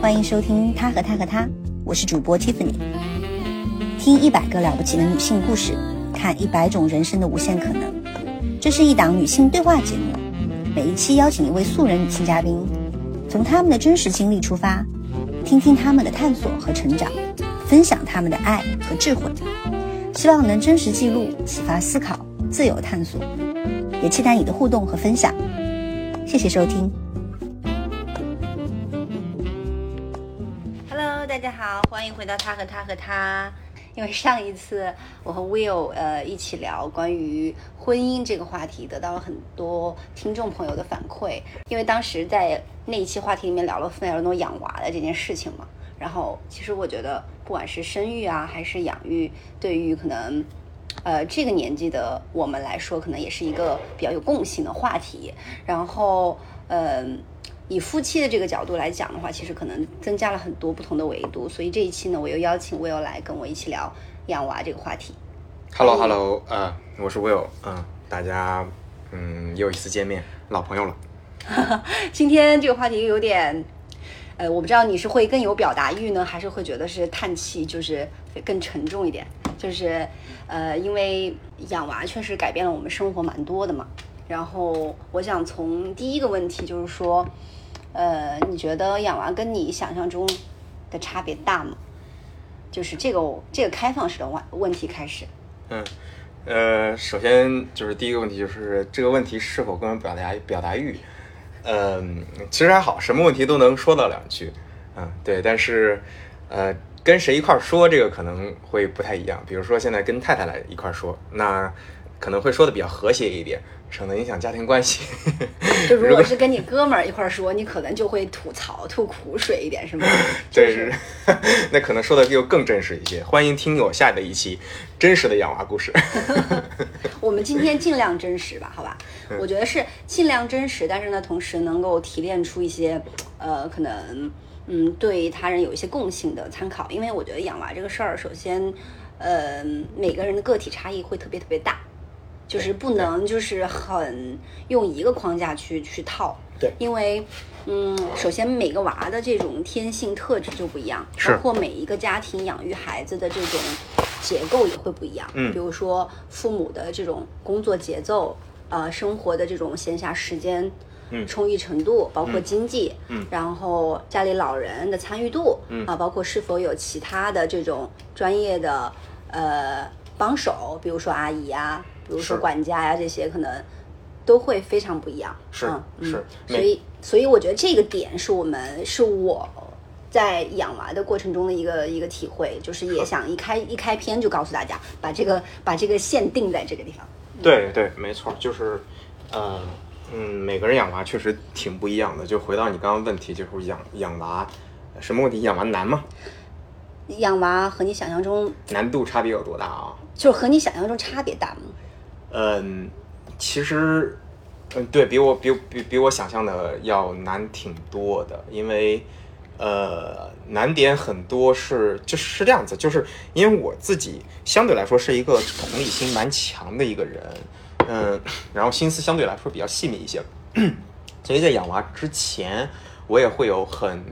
欢迎收听他和他和他，我是主播 Tiffany。听一百个了不起的女性故事，看一百种人生的无限可能。这是一档女性对话节目，每一期邀请一位素人女性嘉宾，从她们的真实经历出发，听听她们的探索和成长，分享她们的爱和智慧，希望能真实记录、启发思考、自由探索，也期待你的互动和分享。谢谢收听。欢迎回到他和他和他。因为上一次我和 Will 呃一起聊关于婚姻这个话题，得到了很多听众朋友的反馈。因为当时在那一期话题里面聊了非常多养娃的这件事情嘛。然后其实我觉得，不管是生育啊，还是养育，对于可能呃这个年纪的我们来说，可能也是一个比较有共性的话题。然后嗯。以夫妻的这个角度来讲的话，其实可能增加了很多不同的维度。所以这一期呢，我又邀请 Will 来跟我一起聊养娃这个话题。Hello，Hello，呃，我是 Will，嗯，大家嗯又一次见面，老朋友了。今天这个话题有点，呃，我不知道你是会更有表达欲呢，还是会觉得是叹气，就是更沉重一点。就是呃，因为养娃确实改变了我们生活蛮多的嘛。然后我想从第一个问题就是说。呃，你觉得养娃跟你想象中的差别大吗？就是这个这个开放式的问问题开始。嗯，呃，首先就是第一个问题就是这个问题是否更有表达表达欲？嗯，其实还好，什么问题都能说到两句。嗯，对，但是呃，跟谁一块儿说这个可能会不太一样。比如说现在跟太太来一块儿说，那可能会说的比较和谐一点。省得影响家庭关系。就如果是跟你哥们儿一块儿说，你可能就会吐槽、吐苦水一点，是吗？对，是。那可能说的就更真实一些。欢迎听我下的一期真实的养娃故事。我们今天尽量真实吧，好吧？我觉得是尽量真实，但是呢，同时能够提炼出一些呃，可能嗯，对他人有一些共性的参考。因为我觉得养娃这个事儿，首先呃，每个人的个体差异会特别特别大。就是不能就是很用一个框架去去套，对，因为嗯，首先每个娃的这种天性特质就不一样，包括每一个家庭养育孩子的这种结构也会不一样，嗯，比如说父母的这种工作节奏，呃，生活的这种闲暇时间，嗯，充裕程度，包括经济，嗯，然后家里老人的参与度，嗯。啊，包括是否有其他的这种专业的呃帮手，比如说阿姨呀。比如说管家呀，这些可能都会非常不一样。是是，所以所以我觉得这个点是我们是我在养娃的过程中的一个一个体会，就是也想一开一开篇就告诉大家，把这个把这个线定在这个地方。对对，没错，就是呃嗯，每个人养娃确实挺不一样的。就回到你刚刚问题，就是养养娃什么问题？养娃难吗？养娃和你想象中难度差别有多大啊？就是和你想象中差别大吗？嗯，其实，嗯，对比我比比比我想象的要难挺多的，因为，呃，难点很多是就是是这样子，就是因为我自己相对来说是一个同理心蛮强的一个人，嗯，然后心思相对来说比较细腻一些，所以在养娃之前，我也会有很，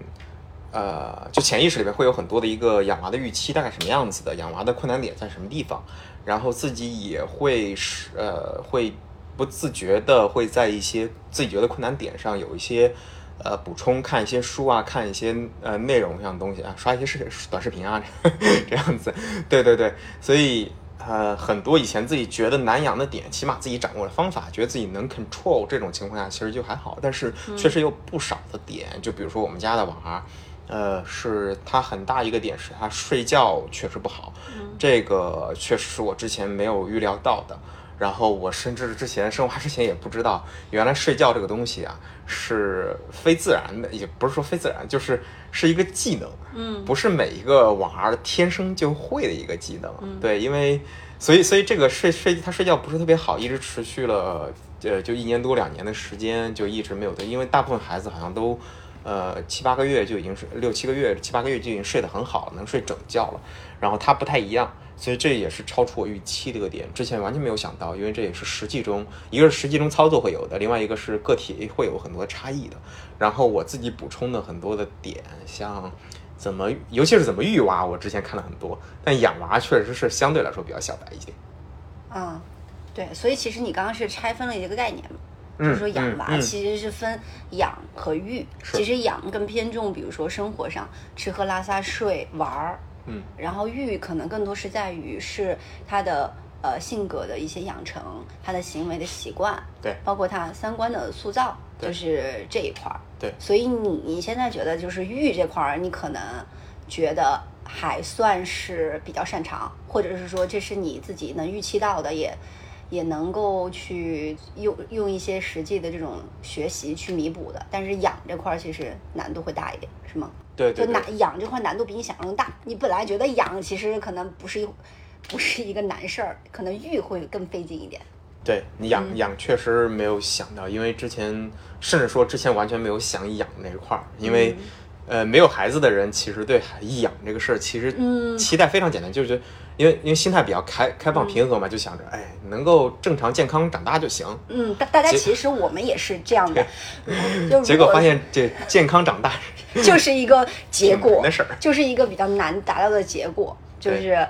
呃，就潜意识里面会有很多的一个养娃的预期，大概什么样子的，养娃的困难点在什么地方。然后自己也会是呃，会不自觉的会在一些自己觉得困难点上有一些呃补充，看一些书啊，看一些呃内容上的东西啊，刷一些视短视频啊，这样子。对对对，所以呃很多以前自己觉得难养的点，起码自己掌握了方法，觉得自己能 control 这种情况下，其实就还好。但是确实有不少的点，就比如说我们家的娃。呃，是他很大一个点是他睡觉确实不好，这个确实是我之前没有预料到的。然后我甚至之前生娃之前也不知道，原来睡觉这个东西啊是非自然的，也不是说非自然，就是是一个技能，嗯，不是每一个娃儿天生就会的一个技能。对，因为所以所以这个睡睡他睡觉不是特别好，一直持续了呃就一年多两年的时间，就一直没有对，因为大部分孩子好像都。呃，七八个月就已经是六七个月，七八个月就已经睡得很好了，能睡整觉了。然后他不太一样，所以这也是超出我预期的一个点，之前完全没有想到，因为这也是实际中一个是实际中操作会有的，另外一个是个体会有很多差异的。然后我自己补充的很多的点，像怎么，尤其是怎么育娃，我之前看了很多，但养娃确实是相对来说比较小白一点。嗯，对，所以其实你刚刚是拆分了一个概念嘛，就是说养娃其实是分养和育，是。其实养更偏重，比如说生活上吃喝拉撒睡玩儿，嗯，然后育可能更多是在于是他的呃性格的一些养成，他的行为的习惯，对。包括他三观的塑造，就是这一块儿。对。所以你你现在觉得就是育这块儿，你可能觉得还算是比较擅长，或者是说这是你自己能预期到的，也也能够去用用一些实际的这种学习去弥补的。但是养这块儿其实难度会大一点，是吗？对对对就难养这块难度比你想象中大。你本来觉得养其实可能不是一 不是一个难事儿，可能育会更费劲一点。对你养、养确实没有想到，因为之前甚至说之前完全没有想养那一块儿，因为、呃没有孩子的人其实对孩养这个事儿其实嗯期待非常简单，就是觉得因为因为心态比较开开放平和嘛，就想着哎能够正常健康长大就行。嗯，大大家其实我们也是这样的，就结果发现这健康长大 就是一个结果挺难的事儿，就是一个比较难达到的结果，就是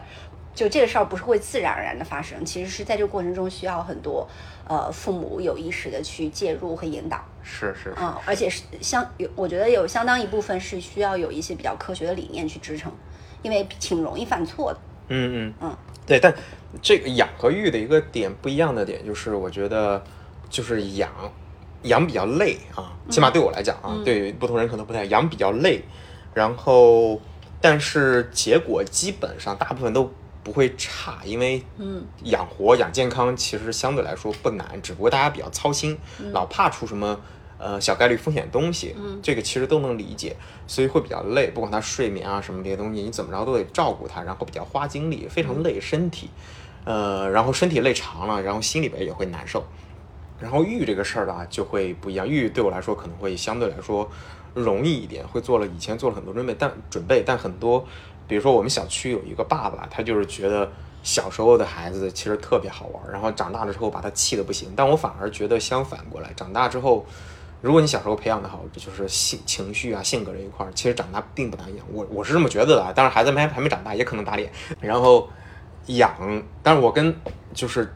就这个事儿不是会自然而然的发生，其实是在这个过程中需要很多呃父母有意识的去介入和引导，是是是。嗯，而且是相有我觉得有相当一部分是需要有一些比较科学的理念去支撑，因为挺容易犯错的，嗯嗯。嗯，对，但这个养和育的一个点不一样的点就是，我觉得就是养养比较累啊，起码对我来讲啊，对于不同人可能不太养比较累，然后但是结果基本上大部分都不会差，因为嗯。养活养健康其实相对来说不难，只不过大家比较操心，老怕出什么。呃，小概率风险东西，嗯这个其实都能理解，所以会比较累。不管他睡眠啊什么这些东西，你怎么着都得照顾他，然后比较花精力，非常累身体。呃，然后身体累长了，然后心里边也会难受。然后育这个事儿呢，就会不一样。育对我来说可能会相对来说容易一点，会做了以前做了很多准备，但准备，但很多，比如说我们小区有一个爸爸，他就是觉得小时候的孩子其实特别好玩，然后长大了之后把他气得不行。但我反而觉得相反过来，长大之后，如果你小时候培养的好，就是性情绪啊、性格这一块儿，其实长大并不难养。我我是这么觉得的啊，当然孩子没还没长大，也可能打脸。然后养，但是我跟就是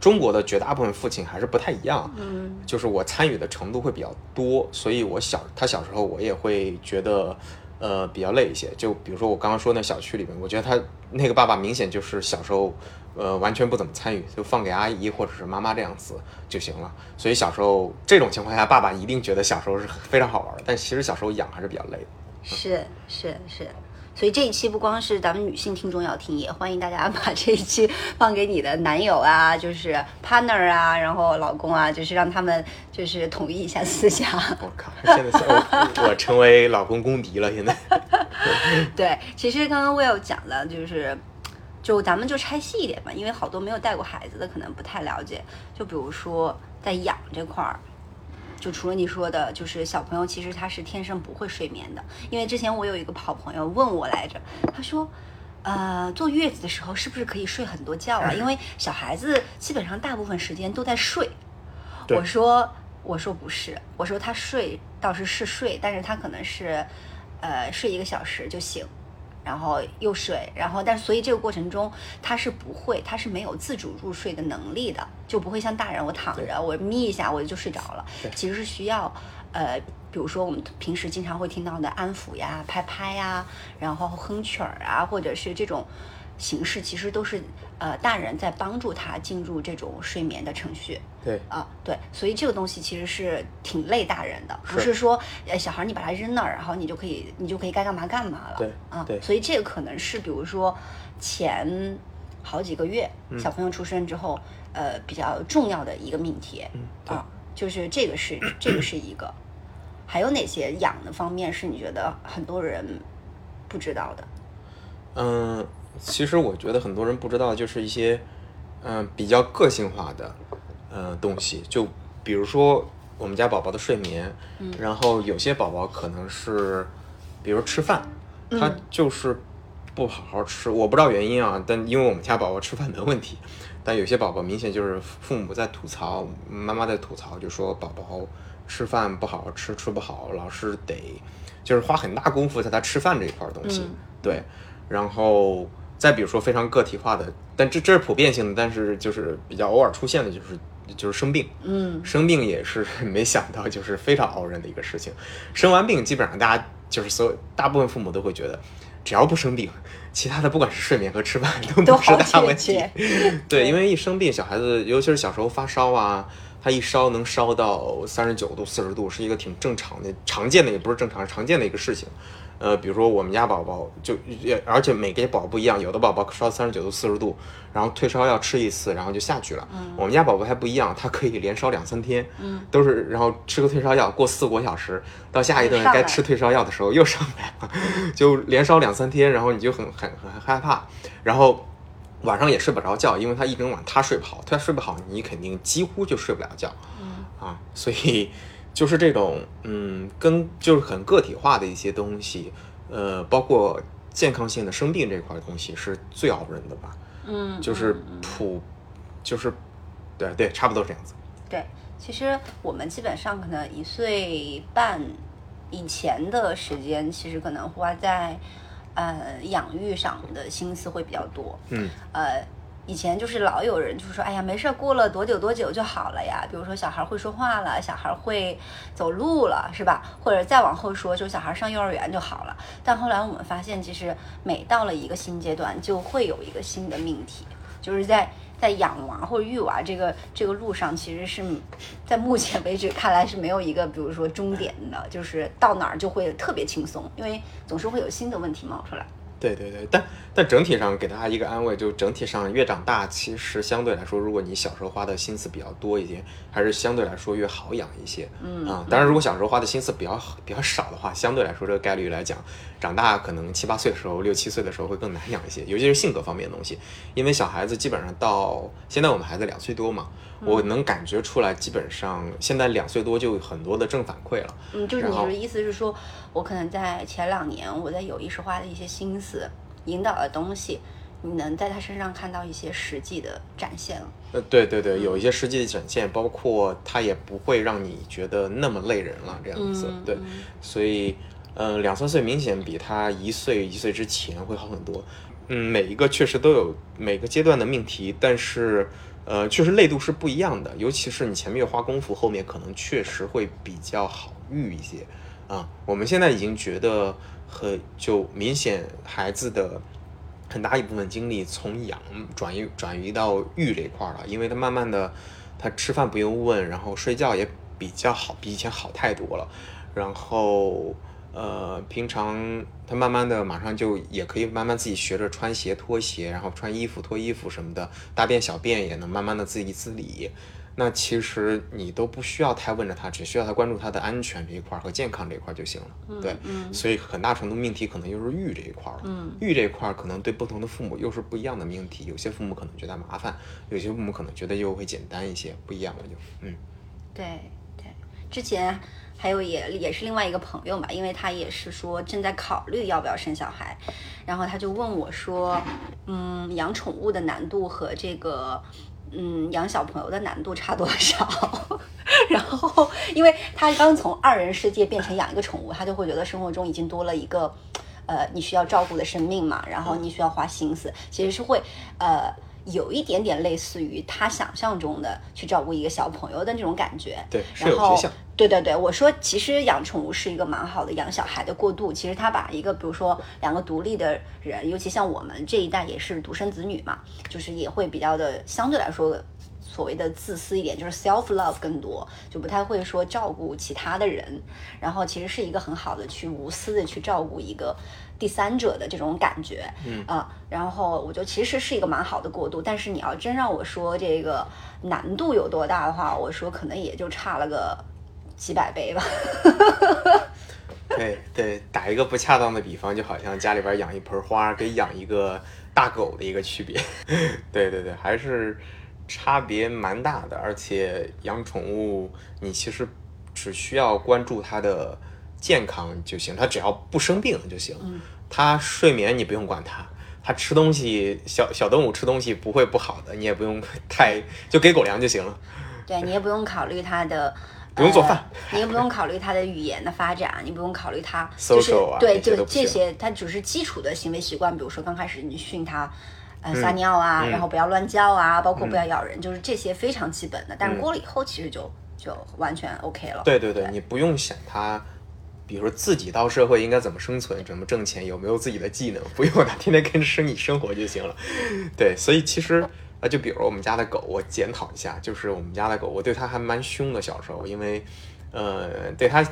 中国的绝大部分父亲还是不太一样，嗯就是我参与的程度会比较多，所以我小他小时候我也会觉得呃比较累一些。就比如说我刚刚说那小区里面，我觉得他那个爸爸明显就是小时候呃完全不怎么参与，就放给阿姨或者是妈妈这样子就行了。所以小时候这种情况下，爸爸一定觉得小时候是非常好玩的，但其实小时候养还是比较累的。是是是，所以这一期不光是咱们女性听众要听，也欢迎大家把这一期放给你的男友啊，就是 partner 啊，然后老公啊，就是让他们就是统一一下思想。我靠，现在 我我成为老公公敌了，现在。对，其实刚刚 Will 讲了，就是就咱们就拆细一点吧，因为好多没有带过孩子的可能不太了解。就比如说在养这块儿，就除了你说的，就是小朋友其实他是天生不会睡眠的，因为之前我有一个好朋友问我来着，他说。呃，坐月子的时候是不是可以睡很多觉啊？因为小孩子基本上大部分时间都在睡。我说，我说不是，我说他睡倒是是睡，但是他可能是，呃，睡一个小时就醒，然后又睡，然后但所以这个过程中他是不会，他是没有自主入睡的能力的，就不会像大人我躺着我眯一下我就睡着了对，其实是需要，呃，比如说我们平时经常会听到的安抚呀、拍拍呀，然后哼曲儿啊，或者是这种。形式其实都是呃大人在帮助他进入这种睡眠的程序，对，啊，对，所以这个东西其实是挺累大人的，不是是说呃小孩你把他扔那儿，然后你就可以你就可以该干嘛干嘛了。对啊，对所以这个可能是比如说前好几个月、嗯小朋友出生之后，呃比较重要的一个命题、嗯啊，就是这个是这个是一个，还有哪些养的方面是你觉得很多人不知道的？嗯，其实我觉得很多人不知道，就是一些嗯比较个性化的呃东西，就比如说我们家宝宝的睡眠，然后有些宝宝可能是，比如吃饭，他就是不好好吃，我不知道原因啊，但因为我们家宝宝吃饭没问题，但有些宝宝明显就是父母在吐槽，妈妈在吐槽，就说宝宝吃饭不好好吃，吃不好，老是得就是花很大功夫在他吃饭这一块东西，对，然后再比如说非常个体化的，但这这是普遍性的，但是就是比较偶尔出现的就是就是生病，嗯，生病也是没想到，就是非常熬人的一个事情。生完病，基本上大家就是所有大部分父母都会觉得，只要不生病，其他的不管是睡眠和吃饭都不是大问解题。决。对，因为一生病，小孩子尤其是小时候发烧啊，他一烧能烧到三十九度、四十度，是一个挺正常的、常见的，也不是正常，常见的一个事情。呃，比如说我们家宝宝就，也而且每个宝宝不一样，有的宝宝烧三十九度、四十度，然后退烧药吃一次，然后就下去了。我们家宝宝还不一样，他可以连烧两三天，嗯都是然后吃个退烧药，过四五个小时，到下一顿该吃退烧药的时候又上来了，就连烧两三天，然后你就很很很害怕，然后。晚上也睡不着觉，因为他一整晚他睡不好，他睡不好，你肯定几乎就睡不了觉。啊，所以就是这种嗯，跟就是很个体化的一些东西，呃，包括健康性的生病这块东西是最熬人的吧，嗯，就是嗯普，就是对对，差不多这样子。对，其实我们基本上可能一岁半以前的时间，其实可能花在呃养育上的心思会比较多。嗯，呃，以前就是老有人就是说，哎呀，没事儿，过了多久多久就好了呀。比如说小孩会说话了，小孩会走路了，是吧？或者再往后说，就小孩上幼儿园就好了。但后来我们发现，其实每到了一个新阶段，就会有一个新的命题，就是在在养娃或者育娃这个这个路上，其实是在目前为止看来是没有一个，比如说终点的，就是到哪儿就会特别轻松，因为总是会有新的问题冒出来。对对对，但但整体上给大家一个安慰，就整体上越长大，其实相对来说，如果你小时候花的心思比较多一些，还是相对来说越好养一些。嗯啊，当然如果小时候花的心思比较比较少的话，相对来说这个概率来讲，长大可能七八岁的时候、六七岁的时候会更难养一些，尤其是性格方面的东西。因为小孩子基本上到现在我们孩子两岁多嘛，我能感觉出来，基本上现在两岁多就有很多的正反馈了。嗯，就是你的意思是说，我可能在前两年我在有意识花的一些心思引导的东西，你能在他身上看到一些实际的展现了。呃，对对对，有一些实际的展现，包括他也不会让你觉得那么累人了，这样子。对，所以，呃，两三岁明显比他一岁一岁之前会好很多。嗯，每一个确实都有每个阶段的命题，但是，呃，确实累度是不一样的。尤其是你前面花功夫，后面可能确实会比较好育一些。啊，我们现在已经觉得很就明显孩子的很大一部分精力从养转移转移到育这一块儿了，因为他慢慢的他吃饭不用问，然后睡觉也比较好，比以前好太多了，然后。呃，平常他慢慢的马上就也可以慢慢自己学着穿鞋脱鞋，然后穿衣服脱衣服什么的，大便小便也能慢慢的自己自理。那其实你都不需要太问着他，只需要他关注他的安全这一块儿和健康这一块儿就行了。对，所以很大程度命题可能又是育这一块儿了。嗯育这一块儿可能对不同的父母又是不一样的命题，有些父母可能觉得麻烦，有些父母可能觉得又会简单一些，不一样了就嗯。对对，之前还有也也是另外一个朋友嘛，因为他也是说正在考虑要不要生小孩，然后他就问我说，嗯，养宠物的难度和这个。嗯，养小朋友的难度差多少？然后，因为他刚从二人世界变成养一个宠物，他就会觉得生活中已经多了一个，呃，你需要照顾的生命嘛，然后你需要花心思，其实是会，呃，有一点点类似于他想象中的去照顾一个小朋友的那种感觉。对，然后。对对对，我说其实养宠物是一个蛮好的养小孩的过渡。其实他把一个，比如说两个独立的人，尤其像我们这一代也是独生子女嘛，就是也会比较的相对来说所谓的自私一点，就是 self love 更多，就不太会说照顾其他的人。然后其实是一个很好的去无私的去照顾一个第三者的这种感觉，嗯啊，然后我觉得其实是一个蛮好的过渡。但是你要真让我说这个难度有多大的话，我说可能也就差了个。几百倍吧，对对，打一个不恰当的比方，就好像家里边养一盆花跟养一个大狗的一个区别。对对对，还是差别蛮大的。而且养宠物，你其实只需要关注它的健康就行，它只要不生病就行。它睡眠你不用管它，它吃东西小小动物吃东西不会不好的，你也不用 太就给狗粮就行了。对你也不用考虑它的。不用做饭呃你也不用考虑他的语言的发展，你不用考虑他就是对，就这些都不行这些，它只是基础的行为习惯，比如说刚开始你训他。呃，嗯撒尿啊，然后不要乱叫啊，包括不嗯要咬人，就是这些非常基本的。但是过了以后，其实就就完全 OK 了。对对对，你不用想他，比如说自己到社会应该怎么生存，怎么挣钱，有没有自己的技能，不用他天天跟着生你生活就行了。对，所以其实啊，就比如我们家的狗，我检讨一下，就是我们家的狗，我对它还蛮凶的，小时候，因为呃，对它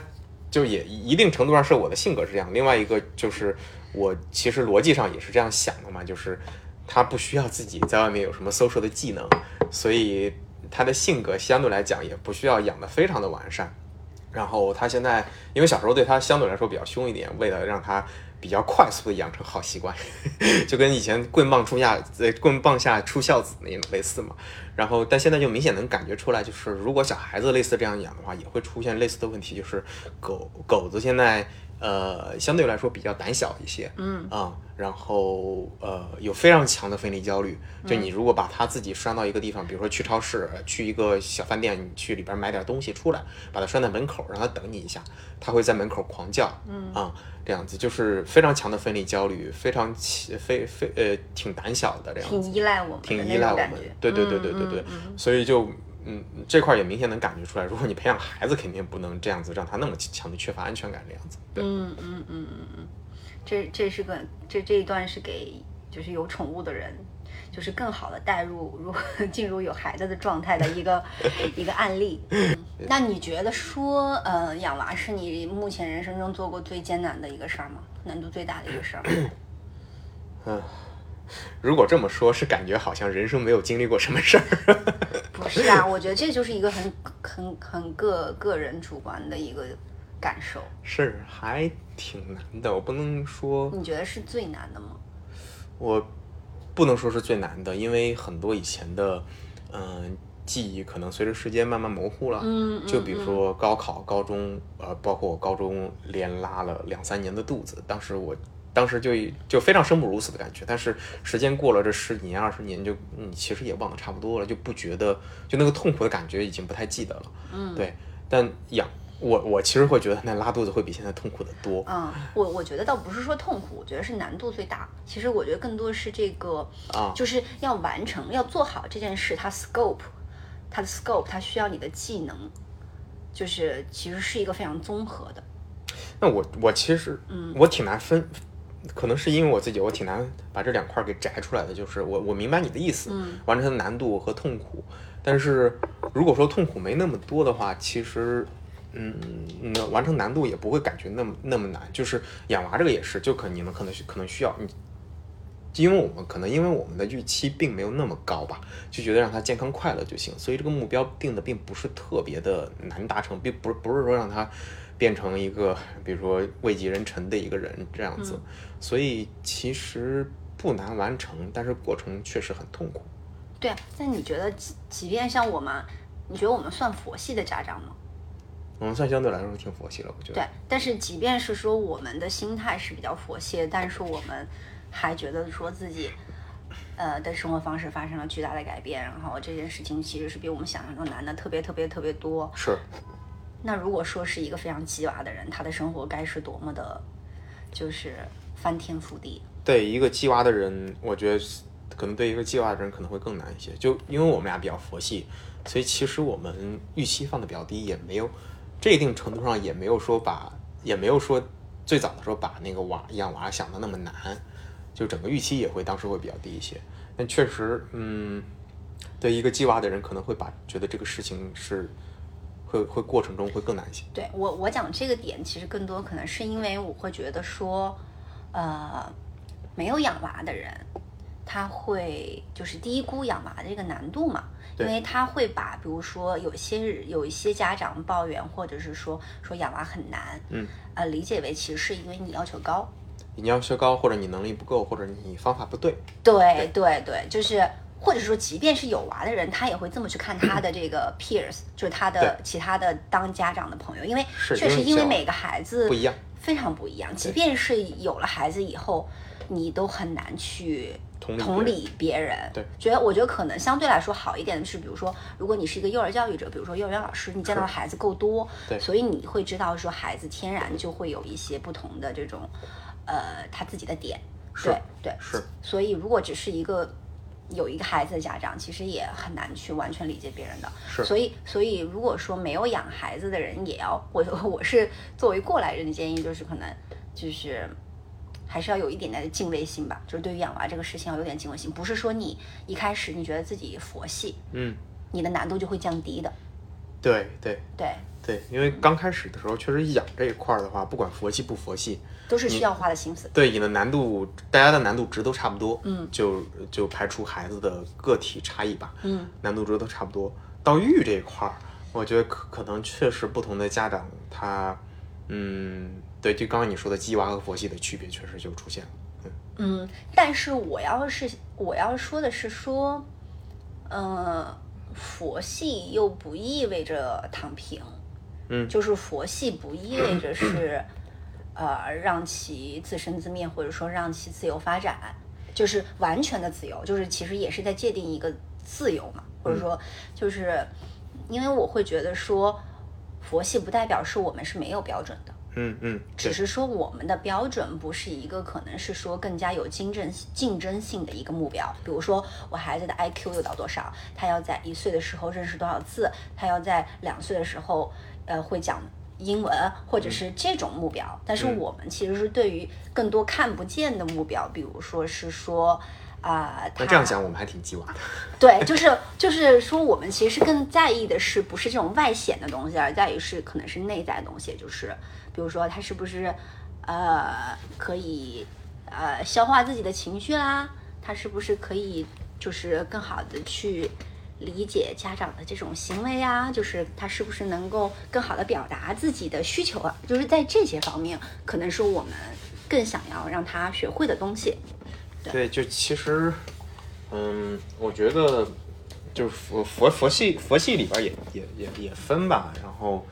就也一定程度上是我的性格是这样。另外一个就是我其实逻辑上也是这样想的嘛，就是它不需要自己在外面有什么 social 的技能，所以它的性格相对来讲也不需要养得非常的完善。然后它现在，因为小时候对它相对来说比较凶一点，为了让它比较快速的养成好习惯，就跟以前棍棒出下呃棍棒下出孝子那种类似嘛。然后，但现在就明显能感觉出来，就是如果小孩子类似这样养的话，也会出现类似的问题，就是狗狗子现在呃相对来说比较胆小一些，嗯啊、然后呃有非常强的分离焦虑。就你如果把它自己拴到一个地方，比如说去超市、呃去一个小饭店，你去里边买点东西出来，把它拴在门口，让它等你一下，它会在门口狂叫，嗯啊、这样子就是非常强的分离焦虑，非常起非非呃挺胆小的这样子。挺依赖我们挺依赖我们对对对对对对，所以就嗯这块儿也明显能感觉出来，如果你培养孩子，肯定不能这样子让他那么强的缺乏安全感这样子。对，嗯嗯嗯嗯嗯，这这是个这这一段是给就是有宠物的人，就是更好的带入如 进入有孩子的状态的一个 一个案例。嗯那你觉得说呃养娃是你目前人生中做过最艰难的一个事儿吗？难度最大的一个事儿？如果这么说，是感觉好像人生没有经历过什么事儿。不是啊，我觉得这就是一个很很很个个人主观的一个感受。是还挺难的，我不能说你觉得是最难的吗？我不能说是最难的，因为很多以前的嗯、记忆可能随着时间慢慢模糊了。嗯就比如说高考、高中，呃，包括我高中连拉了两三年的肚子，当时我当时就就非常生不如死的感觉。但是时间过了这十几年、二十年就，你，其实也忘得差不多了，就不觉得就那个痛苦的感觉已经不太记得了。嗯，对。但养我，我其实会觉得那拉肚子会比现在痛苦的多。嗯，我我觉得倒不是说痛苦，我觉得是难度最大。其实我觉得更多是这个，啊就是要完成、要做好这件事，它 scope，它的 scope，它需要你的技能，就是其实是一个非常综合的。那我我其实嗯，我挺难分，可能是因为我自己，我挺难把这两块儿给摘出来的。就是我我明白你的意思，完成它的难度和痛苦，但是如果说痛苦没那么多的话，其实。嗯，那完成难度也不会感觉那么那么难，就是养娃这个也是，就可你们可能可能需要你，因为我们可能因为我们的预期并没有那么高吧，就觉得让他健康快乐就行，所以这个目标定的并不是特别的难达成，并不是不是说让他变成一个比如说位极人臣的一个人这样子，所以其实不难完成，但是过程确实很痛苦。对啊，那你觉得即即便像我们，你觉得我们算佛系的家长吗？我们算相对来说挺佛系了，我觉得。对，但是即便是说我们的心态是比较佛系，但是我们还觉得说自己，呃的生活方式发生了巨大的改变，然后这件事情其实是比我们想象中难的特别特别特别多。是，那如果说是一个非常鸡娃的人，他的生活该是多么的，就是翻天覆地。对一个鸡娃的人，我觉得可能对一个鸡娃的人可能会更难一些。就因为我们俩比较佛系，所以其实我们预期放的比较低，也没有这一定程度上也没有说把，也没有说最早的时候把那个娃养娃想的那么难，就整个预期也会当时会比较低一些。但确实，嗯，对一个鸡娃的人可能会把觉得这个事情是会会过程中会更难一些。对我我讲这个点，其实更多可能是因为我会觉得说，呃，没有养娃的人，他会就是低估养娃的这个难度嘛，因为他会把比如说有些有一些家长抱怨，或者是说说养娃很难，嗯，呃，理解为其实是因为你要求高，你要求高，或者你能力不够，或者你方法不对。对对对，就是或者说，即便是有娃的人，他也会这么去看他的这个 peers，就是他的其他的当家长的朋友，因为确实因为每个孩子不一样非常不一样。即便是有了孩子以后，你都很难去同理别人。对，觉得我觉得可能相对来说好一点的是，比如说，如果你是一个幼儿教育者，比如说幼儿园老师，你见到的孩子够多，对所以你会知道说孩子天然就会有一些不同的这种，呃，他自己的点。是对对，是所以如果只是一个有一个孩子的家长，其实也很难去完全理解别人的。是所以所以如果说没有养孩子的人，也要我 我是作为过来人的建议，就是可能就是。还是要有一点点的敬畏心吧，就是对于养娃这个事情要有点敬畏心，不是说你一开始你觉得自己佛系，嗯，你的难度就会降低的。对对对，对，因为刚开始的时候，确实养这一块儿的话，不管佛系不佛系，都是需要花的心思。对你的难度，大家的难度值都差不多，嗯，就就排除孩子的个体差异吧，嗯，难度值都差不多。到育这一块儿，我觉得可可能确实不同的家长他，嗯，对，就刚刚你说的鸡娃和佛系的区别，确实就出现了。嗯嗯，但是我要是我要说的是说，呃，佛系又不意味着躺平，嗯。就是佛系不意味着是，呃，让其自生自灭，或者说让其自由发展，就是完全的自由，就是其实也是在界定一个自由嘛，或者说就是，因为我会觉得说，佛系不代表是我们是没有标准的。嗯嗯，只是说我们的标准不是一个可能是说更加有竞争竞争性的一个目标，比如说我孩子的 IQ 有到多少，他要在一岁的时候认识多少字，他要在两岁的时候呃会讲英文，或者是这种目标。但是嗯我们其实是对于更多看不见的目标，比如说是说。啊、他那这样讲，我们还挺鸡娃的。对，就是就是说，我们其实更在意的是不是这种外显的东西，而在于是可能是内在的东西，就是比如说他是不是呃可以呃消化自己的情绪啦，他是不是可以就是更好的去理解家长的这种行为啊，就是他是不是能够更好的表达自己的需求啊，就是在这些方面，可能是我们更想要让他学会的东西。对，就其实，嗯，我觉得就佛佛佛系佛系里边儿也也也也分吧，然后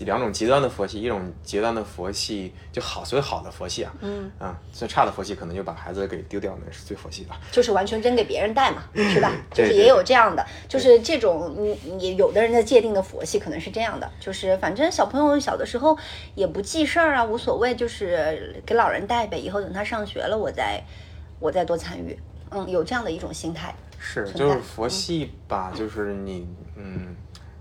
两种极端的佛系，一种极端的佛系就好，所谓好的佛系啊，嗯啊，最差的佛系可能就把孩子给丢掉，那是最佛系的。就是完全扔给别人带嘛，是吧？就是也有这样的，就是这种你你有的人的界定的佛系可能是这样的，就是反正小朋友小的时候也不记事儿啊，无所谓，就是给老人带呗，以后等他上学了，我再我再多参与，嗯，有这样的一种心态。是，就是佛系吧，就是你，嗯，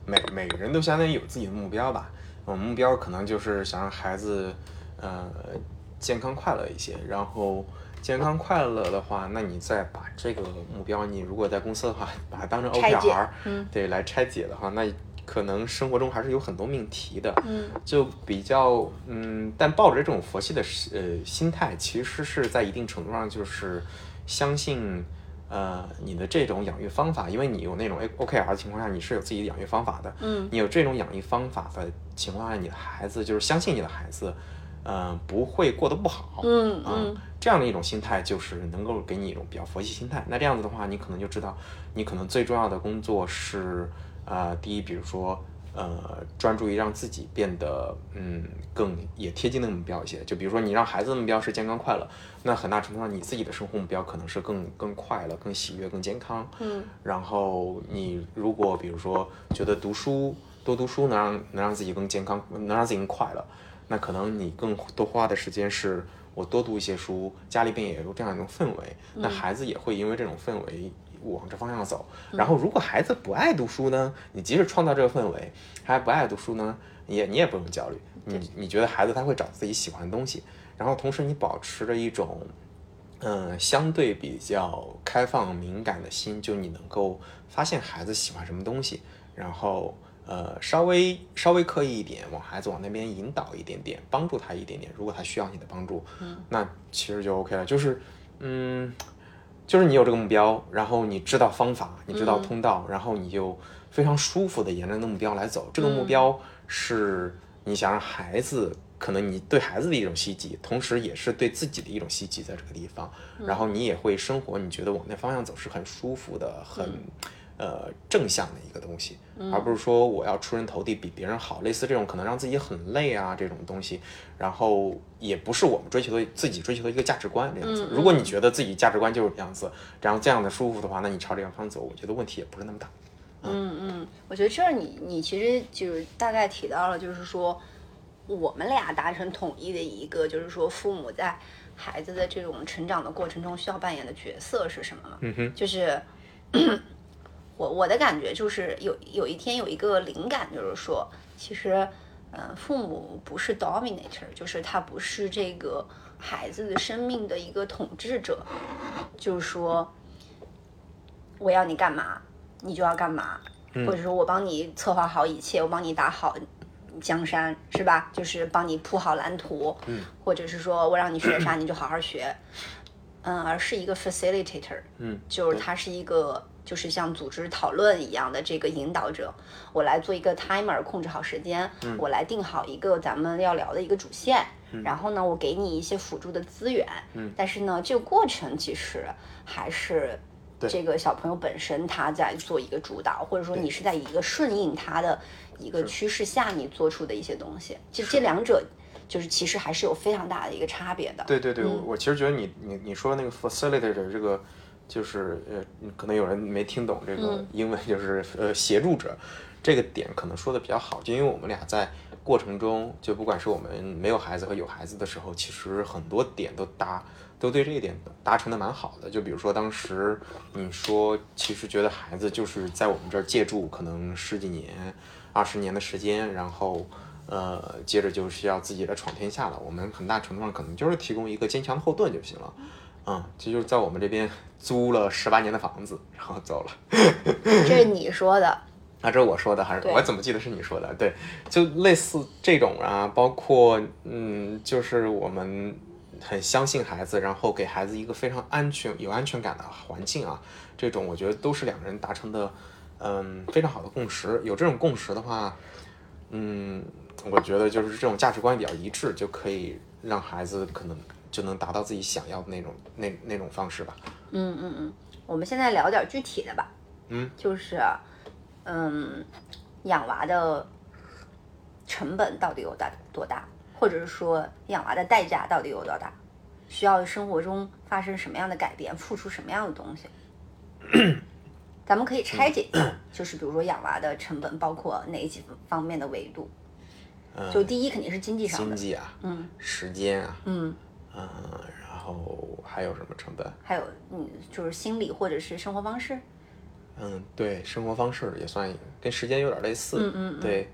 每每个人都相当于有自己的目标吧。我们目标可能就是想让孩子，呃，健康快乐一些。然后健康快乐的话，那你再把这个目标，你如果在公司的话，把它当成拆解 OKR，嗯对，来拆解的话，那可能生活中还是有很多命题的。嗯就比较嗯，但抱着这种佛系的呃心态，其实是在一定程度上就是相信呃你的这种养育方法，因为你有那种 OKR 的情况下，你是有自己的养育方法的。嗯你有这种养育方法的情况下，你的孩子就是相信你的孩子，呃，不会过得不好。啊嗯嗯这样的一种心态，就是能够给你一种比较佛系心态。那这样子的话，你可能就知道，你可能最重要的工作是，呃，第一，比如说，呃，专注于让自己变得，嗯，更也贴近那个目标一些。就比如说，你让孩子的目标是健康快乐，那很大程度上你自己的生活目标可能是更更快乐、更喜悦、更健康。嗯然后你如果比如说觉得读书多读书能让能让自己更健康，能让自己更快乐，那可能你更多花的时间是我多读一些书，家里边也有这样一种氛围，那孩子也会因为这种氛围往这方向走。然后如果孩子不爱读书呢，你即使创造这个氛围，他还不爱读书呢，你也你也不用焦虑，你你觉得孩子他会找自己喜欢的东西，然后同时你保持着一种。嗯，相对比较开放敏感的心，就你能够发现孩子喜欢什么东西，然后呃稍微稍微刻意一点，往孩子往那边引导一点点，帮助他一点点。如果他需要你的帮助，那其实就 OK 了。就是嗯，就是你有这个目标，然后你知道方法，你知道通道，然后你就非常舒服的沿着那个目标来走。这个目标是你想让孩子，可能你对孩子的一种希冀，同时也是对自己的一种希冀，在这个地方，然后你也会生活，你觉得往那方向走是很舒服的，很。呃正向的一个东西，而不是说我要出人头地比别人好，类似这种可能让自己很累啊这种东西，然后也不是我们追求的自己追求的一个价值观这样子。如果你觉得自己价值观就是这样子，然后这样的舒服的话，那你朝这个方向走，我觉得问题也不是那么大。嗯嗯，我觉得这儿你你其实就是大概提到了，就是说我们俩达成统一的一个，就是说父母在孩子的这种成长的过程中需要扮演的角色是什么嘛？嗯哼，就是我我的感觉就是有有一天有一个灵感，就是说其实嗯，父母不是 dominator，就是他不是这个孩子的生命的一个统治者，就是说我要你干嘛。你就要干嘛，或者说我帮你策划好一切，我帮你打好江山，是吧？就是帮你铺好蓝图，嗯。或者是说我让你学啥，你就好好学，嗯，而是一个 facilitator，嗯，就是他是一个就是像组织讨论一样的这个引导者，我来做一个 timer，控制好时间，我来定好一个咱们要聊的一个主线，然后呢，我给你一些辅助的资源，嗯，但是呢，这个过程其实还是。这个小朋友本身他在做一个主导，或者说你是在一个顺应他的一个趋势下，你做出的一些东西，就这两者就是其实还是有非常大的一个差别的。对对对，我其实觉得你你你说那个 facilitator 这个就是呃，可能有人没听懂这个英文，就是呃协助者这个点可能说的比较好，就因为我们俩在过程中，就不管是我们没有孩子和有孩子的时候，其实很多点都搭。都对这一点达成的蛮好的，就比如说当时你说，其实觉得孩子就是在我们这儿借住可能十几年、二十年的时间，然后呃，接着就需要自己来闯天下了。我们很大程度上可能就是提供一个坚强的后盾就行了，嗯，这就是在我们这边租了十八年的房子，然后走了。这是你说的？啊，这是我说的还是我怎么记得是你说的？对，就类似这种啊，包括嗯，就是我们。很相信孩子，然后给孩子一个非常安全、有安全感的环境啊，这种我觉得都是两个人达成的，嗯，非常好的共识。有这种共识的话，嗯，我觉得就是这种价值观比较一致，就可以让孩子可能就能达到自己想要的那种那那种方式吧。嗯嗯嗯，我们现在聊点具体的吧。嗯，就是，嗯，养娃的成本到底有大多大？或者是说养娃的代价到底有多大？需要生活中发生什么样的改变，付出什么样的东西？咱们可以拆解一下，就是比如说养娃的成本包括哪几方面的维度？就第一肯定是经济上的，经济啊，嗯，时间啊，嗯嗯，然后还有什么成本？还有嗯，就是心理或者是生活方式。嗯，对，生活方式也算跟时间有点类似，嗯嗯，对，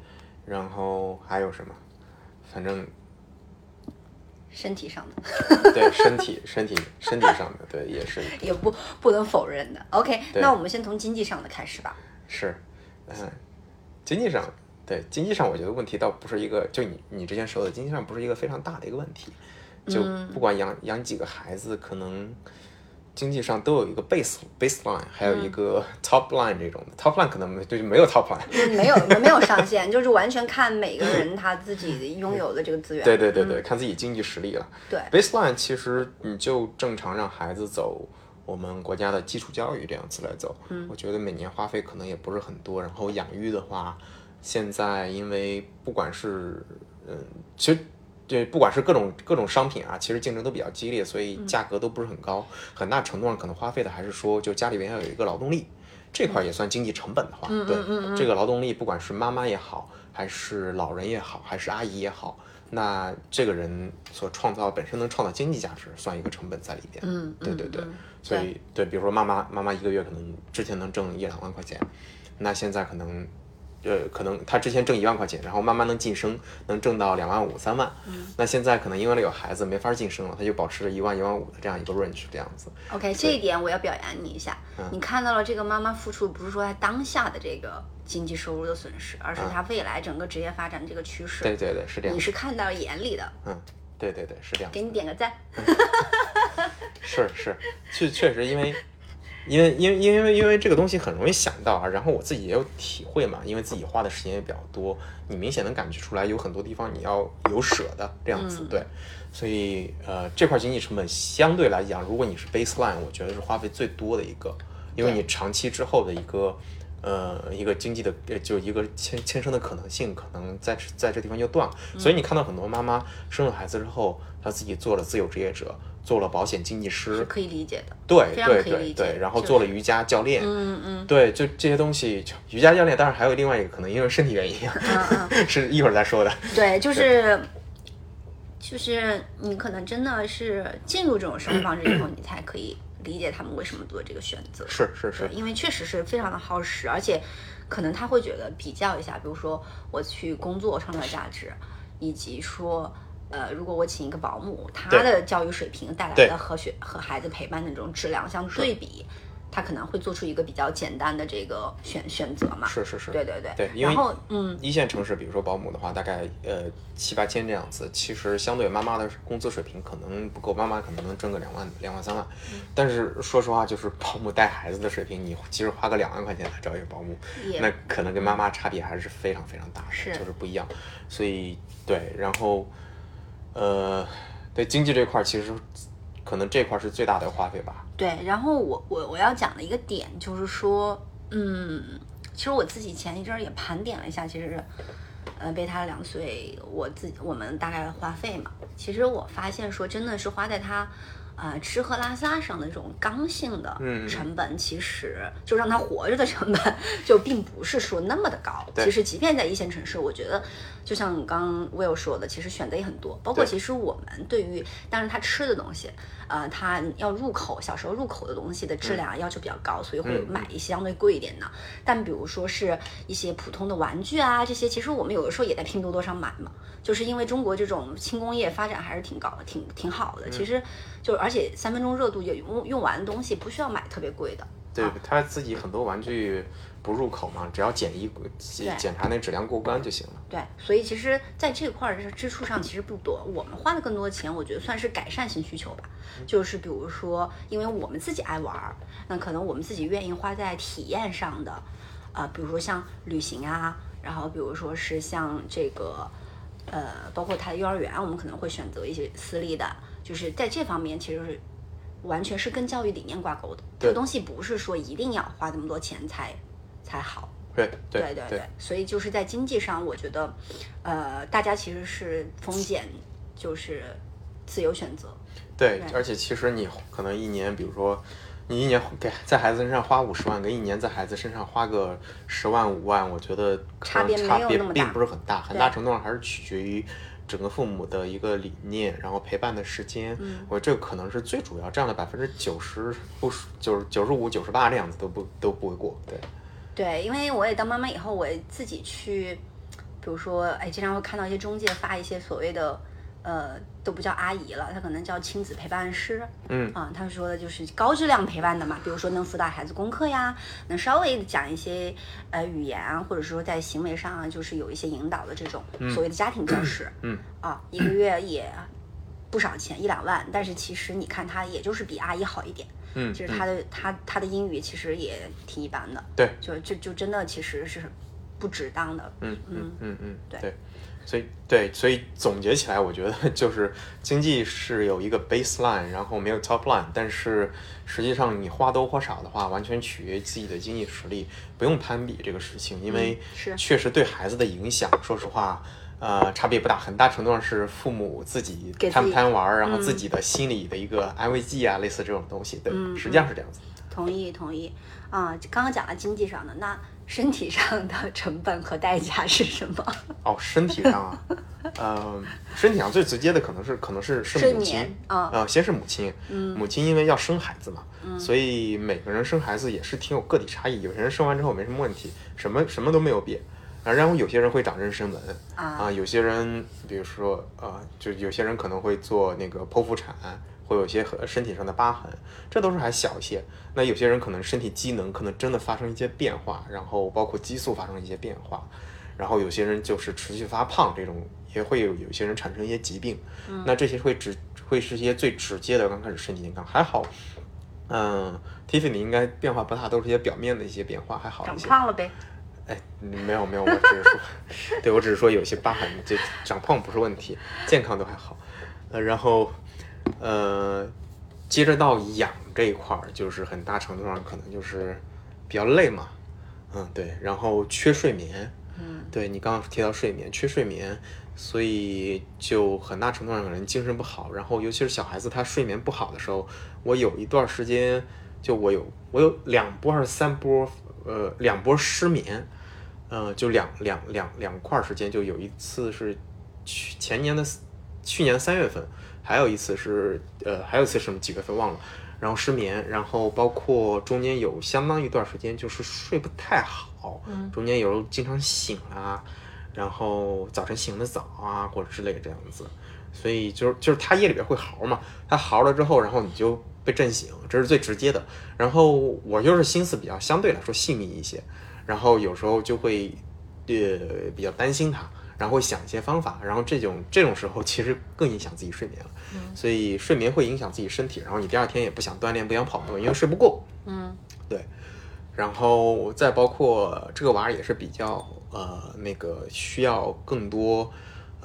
然后还有什么？反正身体上的，对身体身体身体上的，对也是 也不不能否认的。OK，那我们先从经济上的开始吧。是，嗯，经济上，对经济上，我觉得问题倒不是一个，就你你之前说的，经济上不是一个非常大的一个问题。就不管养养几个孩子，可能。经济上都有一个 base baseline，还有一个 top line 这种的 top line 可能就没有 top line，没有没有上限，就是完全看每个人他自己拥有的这个资源。对对对对，看自己经济实力了。对 baseline 其实你就正常让孩子走我们国家的基础教育这样子来走，嗯，我觉得每年花费可能也不是很多。然后养育的话，现在因为不管是嗯，其实。对，不管是各种各种商品啊，其实竞争都比较激烈，所以价格都不是很高。很大程度上可能花费的还是说，就家里边要有一个劳动力，这块也算经济成本的话，对，这个劳动力不管是妈妈也好，还是老人也好，还是阿姨也好，那这个人所创造本身能创造经济价值，算一个成本在里边。嗯，对对对，所以对，比如说妈妈妈妈一个月可能之前能挣一两万块钱，那现在可能。呃，可能他之前挣一万块钱，然后慢慢能晋升，能挣到两万五、三万。嗯，那现在可能因为了有孩子，没法晋升了，他就保持着一万、一万五的这样一个 range 这样子。OK，这一点我要表扬你一下。你看到了这个妈妈付出，不是说她当下的这个经济收入的损失，而是她未来整个职业发展这个趋势。对对对，是这样。你是看到了眼里的。嗯，对对对，是这样。给你点个赞。是是，确确实因为。因为因为因为因为这个东西很容易想到啊，然后我自己也有体会嘛，因为自己花的时间也比较多，你明显能感觉出来有很多地方你要有舍的这样子，对，所以呃这块经济成本相对来讲，如果你是 baseline，我觉得是花费最多的一个因为你长期之后的一个。呃，一个经济的，呃就一个牵牵生的可能性，可能在在这地方就断了。所以你看到很多妈妈生了孩子之后，她自己做了自由职业者，做了保险经纪师，是可以理解的。对对对对，然后做了瑜伽教练，嗯嗯对，就这些东西，瑜伽教练，当然还有另外一个可能因为身体原因，嗯嗯，是一会儿再说的。对，就是就是你可能真的是进入这种生活方式以后，你才可以理解他们为什么做这个选择。是是是，，因为确实是非常的耗时，而且可能他会觉得比较一下，比如说我去工作创造价值，以及说。呃，如果我请一个保姆，他的教育水平带来的和学和孩子陪伴的这种质量相对比，他可能会做出一个比较简单的这个选选择嘛。是是是，对对对。对因为然后嗯，一线城市，比如说保姆的话，大概呃七八千这样子，其实相对妈妈的工资水平可能不够，妈妈可能能挣个两万、两万、三万。嗯但是说实话，就是保姆带孩子的水平，你其实花个两万块钱来找一个保姆，那可能跟妈妈差别还是非常非常大的，是就是不一样。所以对，然后呃，对经济这块儿，其实可能这块儿是最大的花费吧。对，然后我我我要讲的一个点就是说，嗯，其实我自己前一阵儿也盘点了一下，其实，呃，备他两岁，我自己我们大概的花费嘛，其实我发现说真的是花在他。呃，吃喝拉撒上的这种刚性的嗯成本，其实就让他活着的成本，就并不是说那么的高。其实，即便在一线城市，我觉得，就像刚刚 Will 说的，其实选择也很多。包括其实我们对于，当然他吃的东西，呃，他要入口，小时候入口的东西的质量要求比较高，所以会嗯买一些相对贵一点的。但比如说是一些普通的玩具啊，这些其实我们有的时候也在拼多多上买嘛，就是因为中国这种轻工业发展还是挺高、挺挺好的。其实就而且三分钟热度也用用完的东西不需要买特别贵的。对啊他自己很多玩具不入口嘛，只要检疫检检查那质量过关就行了。对，所以其实在这块儿的支出上其实不多，我们花的更多的钱，我觉得算是改善性需求吧。就是比如说，因为我们自己爱玩儿，那可能我们自己愿意花在体验上的，啊、比如说像旅行啊，然后比如说是像这个，呃，包括他的幼儿园，我们可能会选择一些私立的，就是在这方面其实是完全是跟教育理念挂钩的。这个东西不是说一定要花那么多钱才才好。对对对对，所以就是在经济上，我觉得，呃，大家其实是风险，就是自由选择。对对而且其实你可能一年，比如说你一年给在孩子身上花五十万，跟一年在孩子身上花个十万五万，我觉得差别差别并不是很大，很大程度上还是取决于。整个父母的一个理念，然后陪伴的时间，嗯我这个可能是最主要，占了百分之九十不九十九十五九十八这样子都不都不为过，对。对，因为我也当妈妈以后，我也自己去，比如说，哎，经常会看到一些中介发一些所谓的，呃，都不叫阿姨了，他可能叫亲子陪伴师。嗯啊，他说的就是高质量陪伴的嘛，比如说能辅导孩子功课呀，能稍微讲一些呃语言啊，或者说在行为上啊，就是有一些引导的这种所谓的家庭教师。嗯啊，一个月也不少钱，一两万，但是其实你看他也就是比阿姨好一点。嗯，就是他的、他他的英语其实也挺一般的，对，就就就真的其实是不值当的。嗯嗯嗯嗯，对对，所以对，所以总结起来，我觉得就是经济是有一个 baseline，然后没有 top line，但是实际上你花多花少的话，完全取决于自己的经济实力，不用攀比这个事情，因为确实对孩子的影响，说实话。呃，差别不大，很大程度上是父母自己贪不贪玩儿，然后自嗯己的心理的一个安慰剂啊，类似这种东西，对，嗯实际上是这样子。同意同意啊，刚刚讲了经济上的，那身体上的成本和代价是什么？哦，身体上啊，呃，身体上最直接的可能是可能是是母亲眠啊呃，先是母亲，嗯母亲因为要生孩子嘛，所以每个人生孩子也是挺有个体差异，有些人生完之后没什么问题，什么什么都没有变。啊，然后有些人会长妊娠纹啊有些人比如说呃，就有些人可能会做那个剖腹产，会有一些和身体上的疤痕，这都是还小一些。那有些人可能身体机能可能真的发生一些变化，然后包括激素发生一些变化，然后有些人就是持续发胖，这种也会有有些人产生一些疾病。那这些会直会是一些最直接的刚开始身体健康，还好。嗯，Tiffany 应该变化不大，都是一些表面的一些变化，还好长一些。胖了呗？哎，没有没有，我只是说，对我只是说有些疤痕，这长胖不是问题，健康都还好。呃，然后，呃，接着到养这一块儿，就是很大程度上可能就是比较累嘛，嗯，对，然后缺睡眠，嗯，对你刚刚提到睡眠，缺睡眠，所以就很大程度上可能精神不好，然后尤其是小孩子他睡眠不好的时候，我有一段时间就我有我有两波还是三波，呃，两波失眠，呃，就两两两两块儿时间，就有一次是去前年的四去年三月份，还有一次是呃还有一次什么几月份忘了，然后失眠，然后包括中间有相当一段时间就是睡不太好，嗯中间有时候经常醒啊，然后早晨醒的早啊或者之类的这样子，所以就是就是他夜里边会嚎嘛，他嚎了之后，然后你就被震醒，这是最直接的。然后我就是心思比较相对来说细腻一些，然后有时候就会呃比较担心他，然后会想一些方法，然后这种这种时候其实更影响自己睡眠了，所以睡眠会影响自己身体，然后你第二天也不想锻炼，不想跑步，因为睡不够。嗯对，然后再包括这个娃儿也是比较呃那个需要更多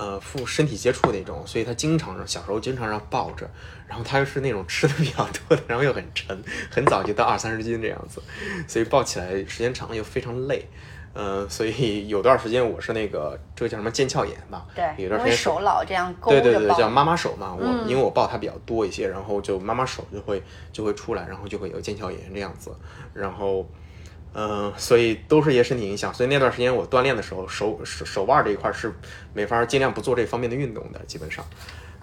呃负身体接触那种，所以他经常小时候经常让抱着，然后他又是那种吃的比较多的，然后又很沉，很早就到二三十斤这样子，所以抱起来时间长了又非常累。呃，所以有段时间我是那个这个叫什么腱鞘炎吧，对，有段时间手老这样勾对对对，叫妈妈手嘛。我、嗯因为我抱他比较多一些，然后就妈妈手就会就会出来，然后就会有腱鞘炎这样子。然后，嗯、所以都是一些身体影响。所以那段时间我锻炼的时候，手手手腕这一块是没法尽量不做这方面的运动的，基本上。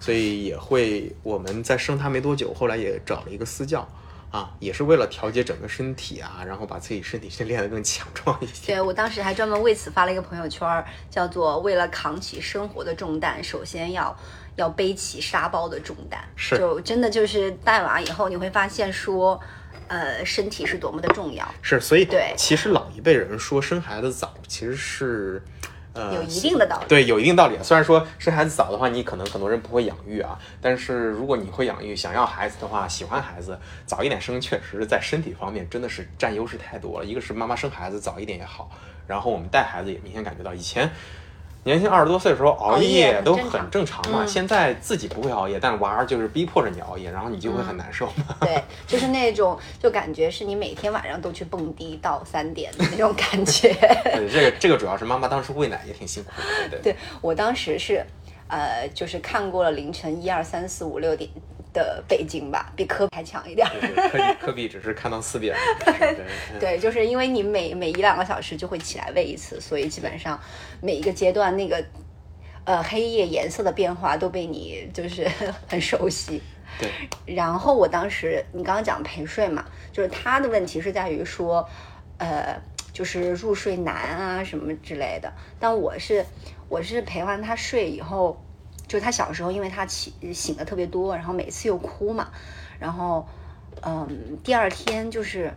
所以也会我们在生他没多久，后来也找了一个私教。啊，也是为了调节整个身体啊，然后把自己身体先练得更强壮一些。对我当时还专门为此发了一个朋友圈儿，叫做“为了扛起生活的重担，首先要要背起沙包的重担”。是就真的就是带娃以后，你会发现说，呃，身体是多么的重要，是，所以对其实老一辈人说生孩子早，其实是，呃，有一定的道理。对，有一定道理。虽然说生孩子早的话，你可能很多人不会养育啊，但是如果你会养育，想要孩子的话，喜欢孩子，早一点生，确实在身体方面真的是占优势太多了。一个是妈妈生孩子早一点也好，然后我们带孩子也明显感觉到，以前年轻二十多岁的时候熬熬夜都很正常嘛，嗯现在自己不会熬夜，但娃儿就是逼迫着你熬夜，然后你就会很难受嘛。对，就是那种就感觉是你每天晚上都去蹦迪到三点的那种感觉。对，这个这个主要是妈妈当时喂奶也挺辛苦的，对对。对我当时是，呃，就是看过了凌晨一二三四五六点的北京吧，比科比还强一点科比 科比只是看到四点，对，就是因为你每每一两个小时就会起来喂一次，所以基本上每一个阶段那个呃黑夜颜色的变化都被你就是很熟悉。对，然后我当时你刚刚讲陪睡嘛，就是他的问题是在于说，呃，就是入睡难啊什么之类的。但我是我是陪完他睡以后，就是他小时候因为他起醒的特别多，然后每次又哭嘛，然后嗯，第二天就是。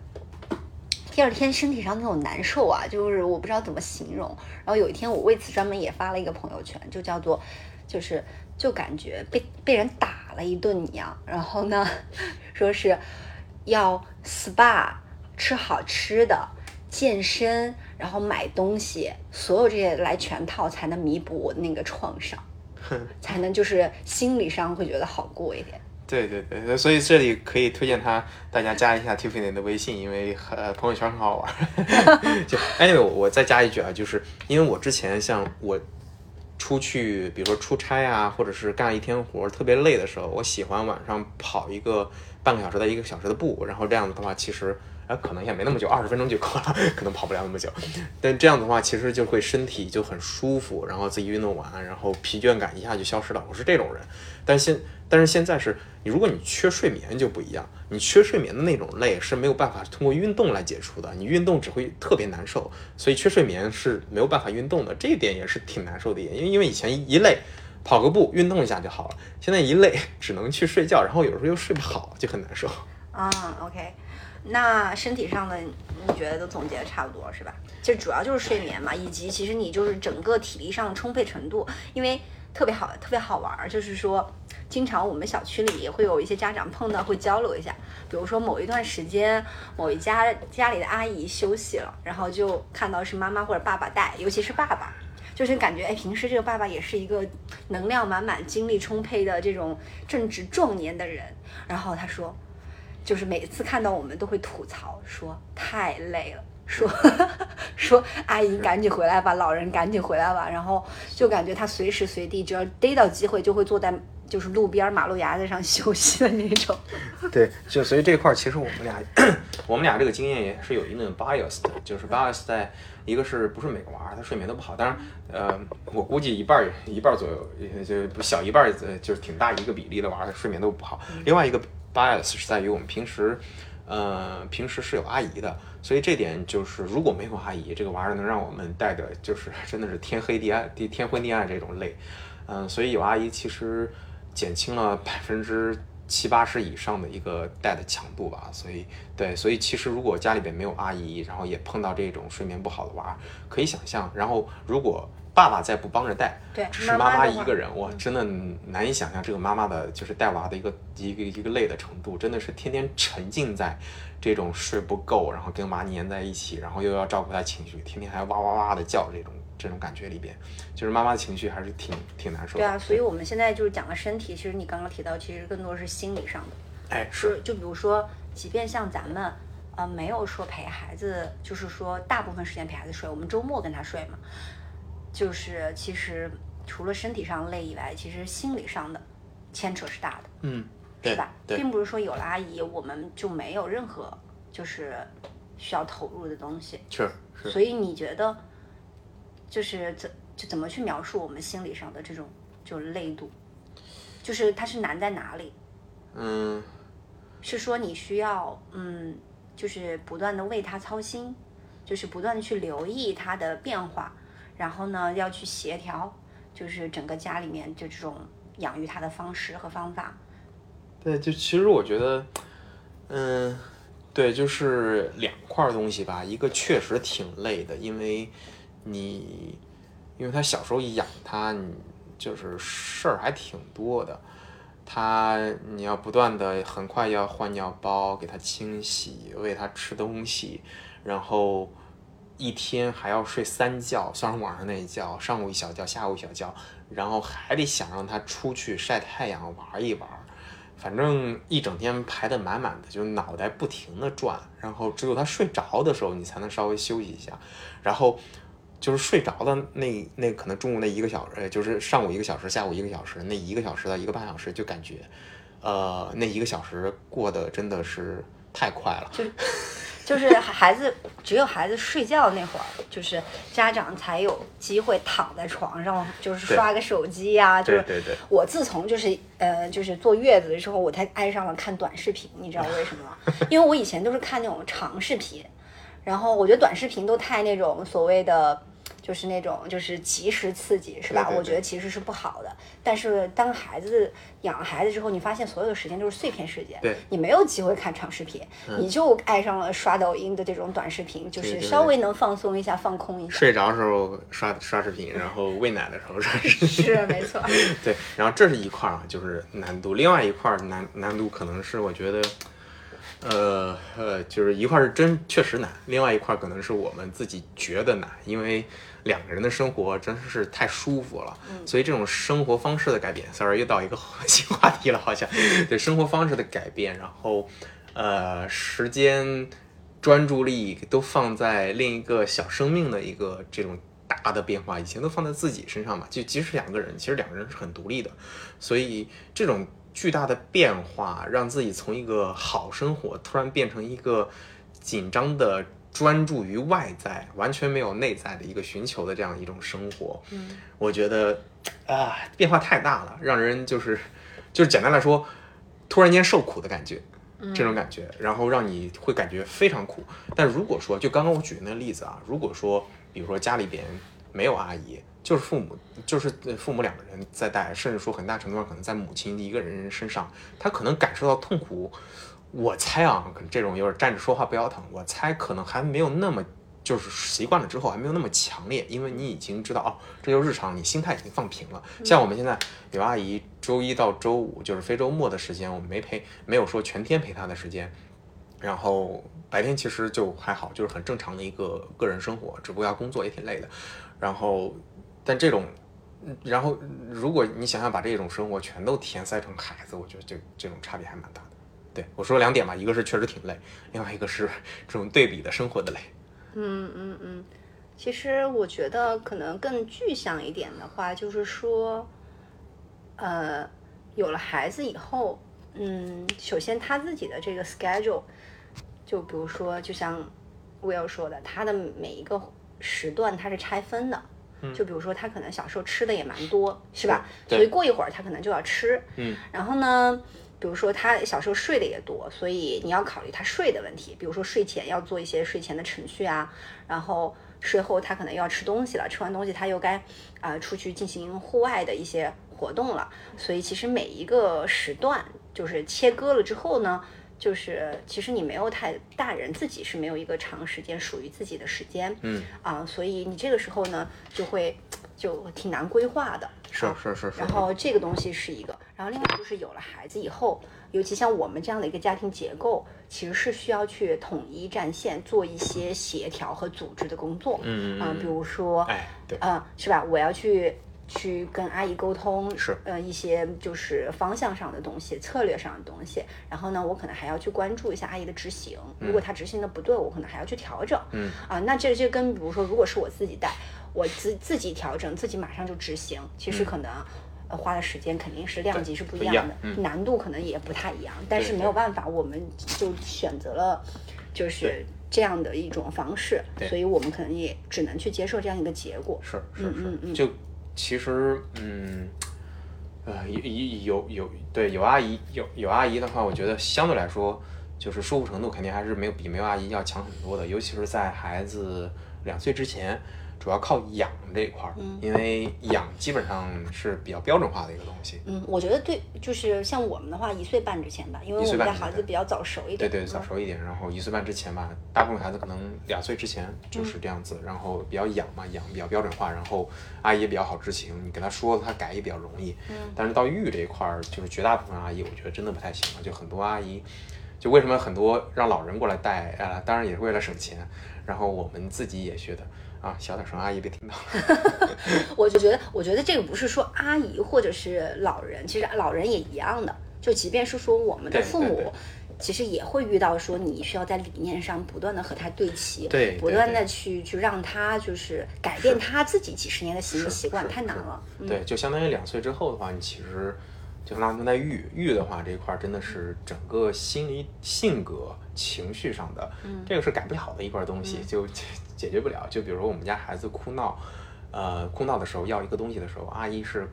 第二天身体上那种难受啊，就是我不知道怎么形容。然后有一天我为此专门也发了一个朋友圈，就叫做，就是就感觉被被人打了一顿一样。然后呢，说是要 SPA 吃好吃的，健身，然后买东西，所有这些来全套才能弥补我那个创伤，才能就是心理上会觉得好过一点。对对对，所以这里可以推荐他大家加一下 Tiffany 的微信，因为呃朋友圈很好玩。就 anyway，我我再加一句啊，就是因为我之前像我出去，比如说出差啊，或者是干一天活儿特别累的时候，我喜欢晚上跑一个半个小时到一个小时的步，然后这样子的话，其实。可能也没那么久，二十分钟就够了，可能跑不了那么久。但这样的话，其实就会身体就很舒服，然后自己运动完，然后疲倦感一下就消失了。我是这种人，但现但是现在是你，如果你缺睡眠就不一样，你缺睡眠的那种累是没有办法通过运动来解除的，你运动只会特别难受，所以缺睡眠是没有办法运动的，这一点也是挺难受的一点，因为因为以前一累。跑个步，运动一下就好了。现在一累，只能去睡觉，然后有时候又睡不好，就很难受。啊，OK，那身体上的你觉得都总结的差不多是吧？就主要就是睡眠嘛，以及其实你就是整个体力上的充沛程度，因为特别好，特别好玩儿，就是说。经常我们小区里也会有一些家长碰到，会交流一下。比如说某一段时间，某一家家里的阿姨休息了，然后就看到是妈妈或者爸爸带，尤其是爸爸，就是感觉哎，平时这个爸爸也是一个能量满满、精力充沛的这种正值壮年的人。然后他说，就是每次看到我们都会吐槽说太累了，说 说阿姨赶紧回来吧，老人赶紧回来吧。然后就感觉他随时随地只要逮到机会就会坐在。就是路边马路牙子上 休息的那种，对，就所以这块儿其实我们俩，我们俩这个经验也是有一定的 bias 的，就是 bias 在一个是不是每个娃儿他睡眠都不好，当然，呃，我估计一半儿一半儿左右，就小一半儿，就是挺大一个比例的娃儿睡眠都不好。另外一个 bias 是在于我们平时，呃，平时是有阿姨的，所以这点就是如果没有阿姨，这个娃儿能让我们带的就是 真的是天黑地暗地天昏地暗这种累，嗯，所以有阿姨其实。减轻了百分之七八十以上的一个带的强度吧，所以对，所以其实如果家里边没有阿姨，然后也碰到这种睡眠不好的娃，可以想象，然后如果爸爸再不帮着带，对，只是妈妈一个人，我真的难以想象这个妈妈的就是带娃的一个一个一个累的程度，真的是天天沉浸在这种睡不够，然后跟娃粘在一起，然后又要照顾他情绪，天天还哇哇哇的叫这种。这种感觉里边，就是妈妈的情绪还是挺挺难受的。对啊，所以我们现在就是讲了身体，其实你刚刚提到，其实更多是心理上的。哎，是。就比如说，即便像咱们，呃，没有说陪孩子，就是说大部分时间陪孩子睡，我们周末跟他睡嘛，就是其实除了身体上累以外，其实心理上的牵扯是大的。嗯，对吧？对。并不是说有了阿姨，我们就没有任何就是需要投入的东西。是是。所以你觉得？就是怎就怎么去描述我们心理上的这种就累度，就是它是难在哪里？嗯，是说你需要嗯，就是不断的为他操心，就是不断的去留意他的变化，然后呢要去协调，就是整个家里面就这种养育他的方式和方法。对，就其实我觉得，嗯，对，就是两块东西吧，一个确实挺累的，因为。你，因为他小时候养他，你就是事儿还挺多的。他你要不断的，很快要换尿包，给他清洗，喂他吃东西，然后一天还要睡三觉，算上晚上那一觉，上午一小觉，下午一小觉，然后还得想让他出去晒太阳玩一玩，反正一整天排得满满的，就脑袋不停的转，然后只有他睡着的时候，你才能稍微休息一下，然后。就是睡着的那那可能中午那一个小时，就是上午一个小时，下午一个小时，那一个小时到一个半小时，就感觉，呃，那一个小时过得真的是太快了。就是孩子只有孩子睡觉那会儿，就是家长才有机会躺在床上，就是刷个手机呀。就是我自从就是呃就是坐月子的时候，我才爱上了看短视频，你知道为什么吗？因为我以前都是看那种长视频，然后我觉得短视频都太那种所谓的。就是那种就是及时刺激是吧？我觉得其实是不好的。但是当孩子养了孩子之后，你发现所有的时间都是碎片时间，你没有机会看长视频，你就爱上了刷抖音的这种短视频，就是稍微能放松一下、放空一下。睡着时候刷刷视频，然后喂奶的时候刷视频。是没错。对，然后这是一块儿啊，就是难度。另外一块儿难难度可能是我觉得。呃呃，就是一块是真确实难，另外一块可能是我们自己觉得难，因为两个人的生活真是太舒服了，所以这种生活方式的改变，sorry 又到一个新话题了，好像。对生活方式的改变，然后呃时间专注力都放在另一个小生命的一个这种大的变化，以前都放在自己身上嘛，就即使两个人，其实两个人是很独立的，所以这种。巨大的变化，让自己从一个好生活突然变成一个紧张的专注于外在，完全没有内在的一个寻求的这样一种生活。嗯，我觉得啊，变化太大了，让人就是就是简单来说，突然间受苦的感觉，这种感觉，然后让你会感觉非常苦。但如果说，就刚刚我举的那个例子啊，如果说，比如说家里边没有阿姨。就是父母，就是父母两个人在带，甚至说很大程度上可能在母亲一个人身上，他可能感受到痛苦。我猜啊，可能这种有点站着说话不腰疼。我猜可能还没有那么，就是习惯了之后还没有那么强烈，因为你已经知道哦，这就是日常，你心态已经放平了。像我们现在有阿姨，周一到周五就是非周末的时间，我们没陪，没有说全天陪她的时间。然后白天其实就还好，就是很正常的一个个人生活，只不过要工作也挺累的。然后。但这种，然后如果你想想把这种生活全都填塞成孩子，我觉得这这种差别还蛮大的。对我说两点吧，一个是确实挺累，另外一个是这种对比的生活的累。嗯嗯嗯其实我觉得可能更具象一点的话，就是说，呃，有了孩子以后，嗯，首先他自己的这个 schedule，就比如说，就像 Will 说的，他的每一个时段他是拆分的。就比如说，他可能小时候吃的也蛮多，是吧？对所以过一会儿他可能就要吃。嗯。然后呢，比如说他小时候睡的也多，所以你要考虑他睡的问题。比如说睡前要做一些睡前的程序啊，然后睡后他可能又要吃东西了，吃完东西他又该啊、呃出去进行户外的一些活动了。所以其实每一个时段就是切割了之后呢。就是其实你没有太大人自己是没有一个长时间属于自己的时间，嗯啊，所以你这个时候呢就会就挺难规划的，是啊是是是然后这个东西是一个，然后另外就是有了孩子以后，尤其像我们这样的一个家庭结构，其实是需要去统一战线，做一些协调和组织的工作。嗯嗯啊，比如说，哎，对，啊，是吧？我要去去跟阿姨沟通，是呃一些就是方向上的东西、策略上的东西。然后呢，我可能还要去关注一下阿姨的执行，如果她执行的不对，我可能还要去调整。嗯啊，那这这跟比如说，如果是我自己带，我自自己调整，自己马上就执行，其实可能。呃，花的时间肯定是量级是不一样的，嗯难度可能也不太一样，但是没有办法，我们就选择了就是这样的一种方式，所以我们可能也只能去接受这样一个结果。是是嗯嗯嗯是，就其实嗯，呃，有有有对有阿姨有有阿姨的话，我觉得相对来说就是舒服程度肯定还是没有比没有阿姨要强很多的，尤其是在孩子两岁之前。主要靠养这一块儿，嗯因为养基本上是比较标准化的一个东西。嗯，我觉得对，就是像我们的话，一岁半之前吧，因为我们家孩子比较早熟一点。对对，早嗯熟一点，然后一岁半之前吧，大部分孩子可能两岁之前就是嗯这样子，然后比较养嘛，养比较标准化，然后阿姨也比较好执行，你给他说他改也比较容易。嗯但是到育这一块儿，就是绝大部分阿姨，我觉得真的不太行了，就很多阿姨，就为什么很多让老人过来带，呃，当然也是为了省钱，然后我们自己也觉得啊，小点声，阿姨别听到。我就觉得，我觉得这个不是说阿姨或者是老人，其实老人也一样的。就即便是说我们的父母其实也会遇到说你需要在理念上不断的和他对齐，对对不断的去去让他就是改变他自己几十年的行为习惯，太难了。嗯对，就相当于两岁之后的话，你其实就相当于在育育的话这一块儿真的是整个心理、性格、情绪上的，嗯这个是改不了的一块东西，就解解决不了。就比如说我们家孩子哭闹，呃，哭闹的时候要一个东西的时候，阿姨是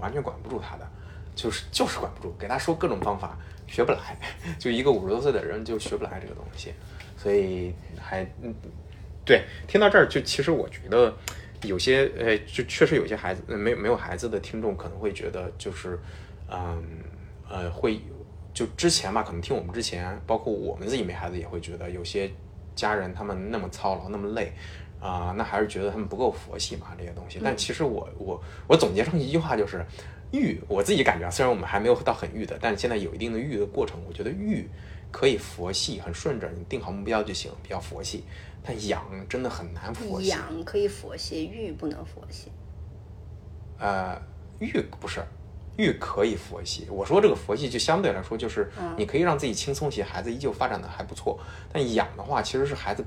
完全管不住他的，就是就是管不住，给他说各种方法学不来，就一个五十多岁的人就学不来这个东西，所以还嗯。对，听到这儿就其实我觉得有些呃，就确实有些孩子呃没有没有孩子的听众可能会觉得就是，嗯呃会就之前吧，可能听我们之前，包括我们自己没孩子也会觉得有些家人他们那么操劳那么累。啊、那还是觉得他们不够佛系嘛，这些东西。但其实我我我总结成一句话就是，育我自己感觉啊，虽然我们还没有到很育的，但是现在有一定的育的过程。我觉得育可以佛系，很顺着，你定好目标就行，比较佛系。但养真的很难佛系。养可以佛系，育不能佛系。呃，育不是，育可以佛系。我说这个佛系就相对来说就是，嗯你可以让自己轻松些，孩子依旧发展的还不错。但养的话，其实是孩子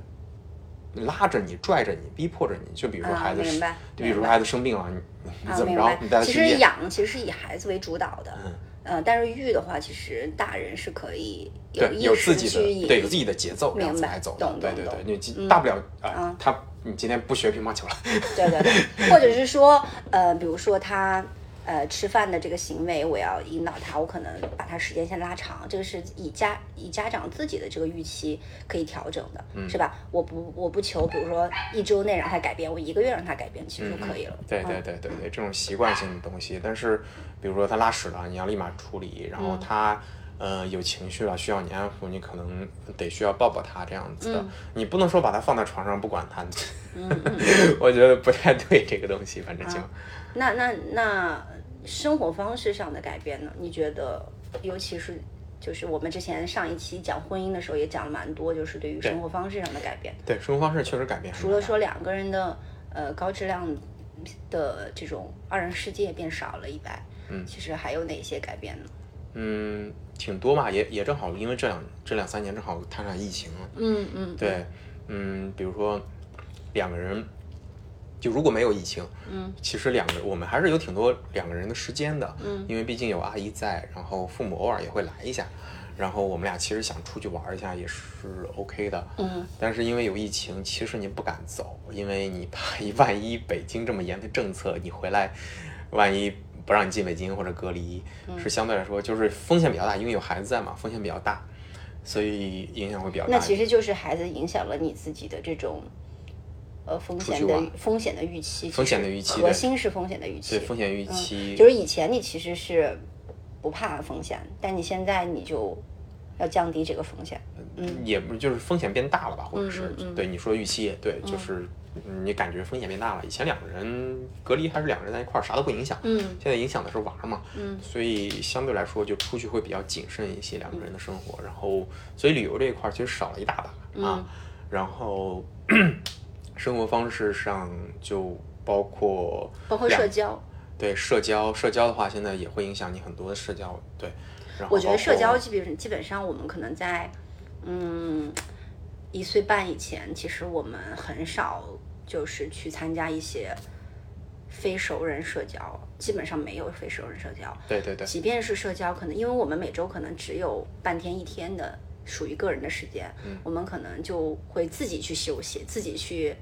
拉着你、拽着你、逼迫着你。就比如说啊孩子就比如说孩子生病了，你你啊，怎么着你带他去医院。养其实是以孩子为主导的，嗯呃，但是育的话，其实大人是可以有对，有自己的对，有自己的节奏，明白走懂。对对对，你大不了啊嗯，他你今天不学乒乓球了，对对对，或者是说，呃，比如说他呃吃饭的这个行为，我要引导他，我可能把他时间线拉长，这个是以家以家长自己的这个预期可以调整的，嗯是吧？我不我不求，比如说一周内让他改变，我一个月让他改变，其实就可以了。对对嗯对对对，这种习惯性的东西。但是，比如说他拉屎了，你要立马处理，然嗯后他。呃，有情绪了，需要你安抚，你可能得需要抱抱他这样子的，你不能说把他放在床上不管他，嗯 我觉得不太对这个东西，反正就、啊那那那生活方式上的改变呢？你觉得，尤其是就是我们之前上一期讲婚姻的时候也讲了蛮多，就是对于生活方式上的改变。对生活方式确实改变。除了说两个人的呃高质量的这种二人世界变少了以外，嗯其实还有哪些改变呢？嗯，挺多吧，也也正好，因为这两这两三年正好摊上疫情了，嗯嗯，对，嗯，比如说两个人，就如果没有疫情，嗯，其实两个我们还是有挺多两个人的时间的，嗯，因为毕竟有阿姨在，然后父母偶尔也会来一下，然后我们俩其实想出去玩一下也是 OK 的，嗯，但是因为有疫情，其实你不敢走，因为你怕一万一北京这么严的政策，你回来，万一不让你进北京或者隔离，嗯是相对来说就是风险比较大，因为有孩子在嘛，风险比较大，所以影响会比较大。那其实就是孩子影响了你自己的这种。呃，风险的风险的预期，风险的预期核心是风险的预期，对风险预期，就是以前你其实是不怕风险，但你现在你就要降低这个风险。嗯，也不就是风险变大了吧，或者是、对你说预期也对，就是嗯你感觉风险变大了。以前两个人隔离还是两个人在一块儿，啥都不影响，嗯现在影响的是娃儿嘛，嗯所以相对来说就出去会比较谨慎一些，两个人的生活。然后所以旅游这一块儿其实少了一大把啊，然后生活方式上就包括包括社交，对社交，社交的话现在也会影响你很多的社交，对。然后我觉得社交基本基本上我们可能在嗯一岁半以前，其实我们很少就是去参加一些非熟人社交，基本上没有非熟人社交。对对对，即便是社交，可能因为我们每周可能只有半天一天的属于个人的时间，嗯我们可能就会自己去休息，自己去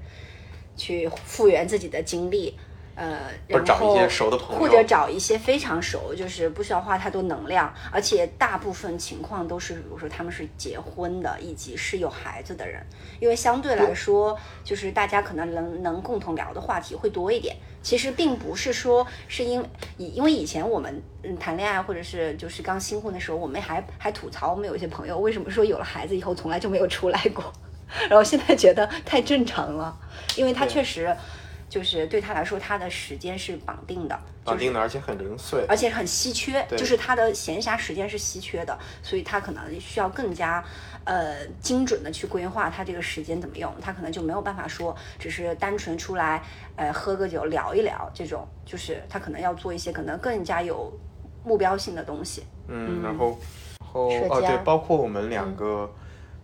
去复原自己的精力。呃，然或者找一些后熟的朋友或者找一些非常熟，就是不需要花太多能量，而且大部分情况都是，比如说他们是结婚的，以及是有孩子的人，因为相对来说，就是大家可能能能共同聊的话题会多一点。其实并不是说是因以因为以前我们嗯谈恋爱或者是就是刚新婚的时候，我们还还吐槽我们有一些朋友为什么说有了孩子以后从来就没有出来过，然后现在觉得太正常了，因为他确实就是对他来说他的时间是绑定的，绑定的，而且很零碎，而且很稀缺，对就是他的闲暇时间是稀缺的，所以他可能需要更加呃精准的去规划他这个时间怎么用，他可能就没有办法说只是单纯出来呃喝个酒聊一聊这种，就是他可能要做一些可能更加有目标性的东西。嗯，然后，然后哦，对，包括我们两个，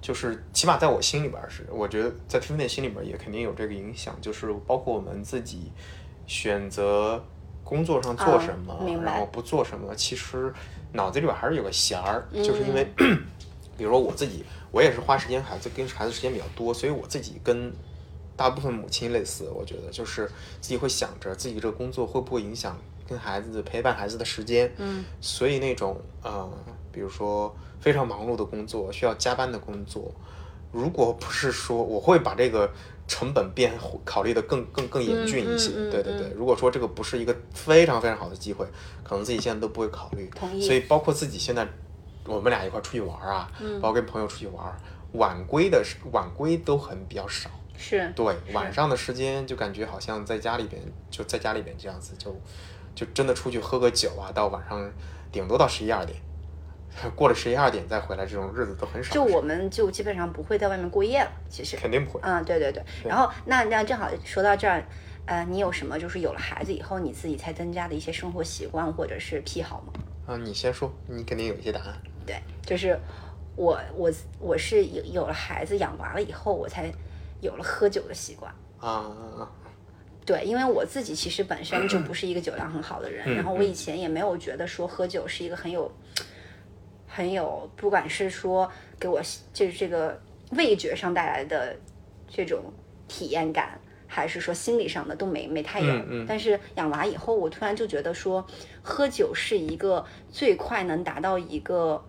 就是起码在我心里边儿是，我觉得在 Tiffany 心里边儿也肯定有这个影响，就是包括我们自己选择工作上做啊什么，然后不做什么，其实脑子里边儿还是有个弦儿，嗯就是因为，比如说我自己，我也是花时间孩子跟孩子时间比较多，所以我自己跟大部分母亲类似，我觉得就是自己会想着自己这个工作会不会影响跟孩子陪伴孩子的时间，嗯，所以那种呃，比如说非常忙碌的工作，需要加班的工作，如果不是说我会把这个成本变考虑的更更更严峻一些，嗯嗯嗯对对对。如果说这个不是一个非常非常好的机会，可能自己现在都不会考虑。所以包括自己现在，我们俩一块儿出去玩儿啊，嗯包括跟朋友出去玩儿，晚归的晚归都很比较少。是对，晚上的时间就感觉好像在家里边，就在家里边这样子，就就真的出去喝个酒啊，到晚上顶多到十一二点，过了十一二点再回来，这种日子都很少。就我们就基本上不会在外面过夜了，其实。肯定不会。嗯，对对对。然后那那正好说到这儿，呃，你有什么就是有了孩子以后你自己才增加的一些生活习惯或者是癖好吗？啊，你先说，你肯定有一些答案。对，就是我我我是有有了孩子养娃了以后，我才有了喝酒的习惯。啊啊啊！对，因为我自己其实本身就不是一个酒量很好的人，嗯然后我以前也没有觉得说喝酒是一个很有很有，不管是说给我就是这个味觉上带来的这种体验感，还是说心理上的都没没太有。嗯嗯但是养娃以后，我突然就觉得说，喝酒是一个最快能达到一个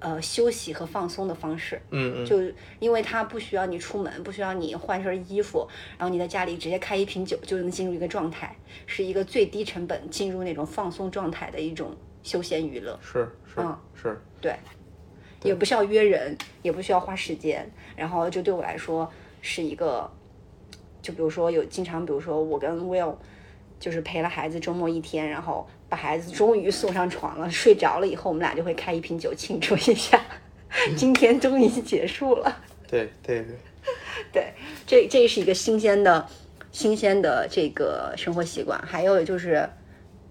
呃休息和放松的方式。嗯嗯，就因为它不需要你出门，不需要你换身衣服，然后你在家里直接开一瓶酒就能进入一个状态，是一个最低成本进入那种放松状态的一种休闲娱乐。是是、嗯是，对，也不需要约人，也不需要花时间，然后就对我来说是一个，就比如说有经常，比如说我跟 Will 就是陪了孩子周末一天，然后把孩子终于送上床了，睡着了以后，我们俩就会开一瓶酒庆祝一下 今天终于结束了。对对对，对，这这是一个新鲜的新鲜的这个生活习惯，还有就是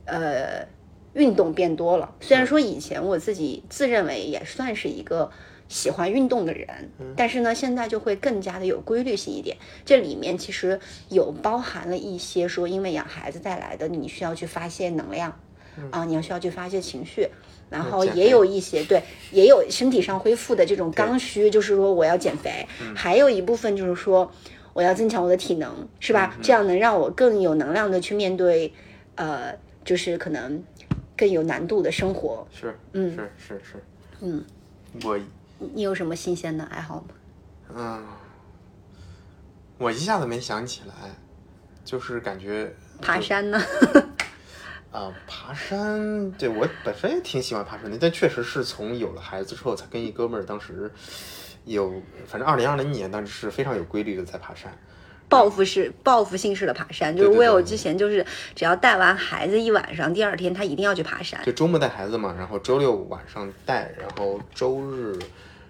呃运动变多了。虽然说以前我自己自认为也算是一个。喜欢运动的人，但是呢，现在就会更加的有规律性一点。这里面其实有包含了一些说，因为养孩子带来的，你需要去发泄能量，啊，你要需要去发泄情绪，然后也有一些对，也有身体上恢复的这种刚需，就是说我要减肥，还有一部分就是说我要增强我的体能，是吧？这样能让我更有能量的去面对，呃，就是可能更有难度的生活。是，嗯，是是是，嗯，我。你有什么新鲜的爱好吗？嗯，我一下子没想起来，就是感觉爬山呢。啊，爬山，对我本身也挺喜欢爬山的，但确实是从有了孩子之后，才跟一哥们儿当时有，反正二零二零年当时是非常有规律的在爬山。报复式、报复性式的爬山，就是 Will 之前就是只要带完孩子一晚上，第二天他一定要去爬山。就周末带孩子嘛，然后周六晚上带，然后周日。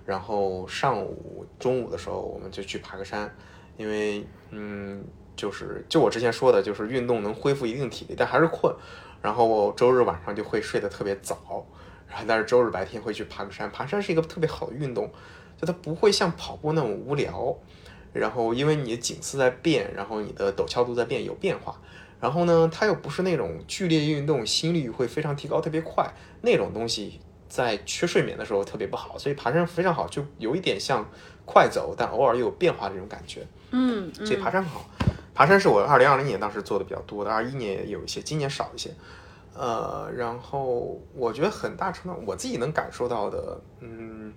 然后上午、中午的时候，我们就去爬个山，因为，嗯，就是就我之前说的，就是运动能恢复一定体力，但还是困。然后周日晚上就会睡得特别早，然后但是周日白天会去爬个山。爬山是一个特别好的运动，就它不会像跑步那么无聊。然后因为你的景色在变，然后你的陡峭度在变，有变化。然后呢，它又不是那种剧烈运动，心率会非常提高，特别快那种东西。在缺睡眠的时候特别不好，所以爬山非常好，就有一点像快走，但偶尔又有变化这种感觉。嗯，所以爬山很好。爬山是我二零二零年当时做的比较多的，二一年也有一些，今年少一些。呃，然后我觉得很大程度我自己能感受到的，嗯，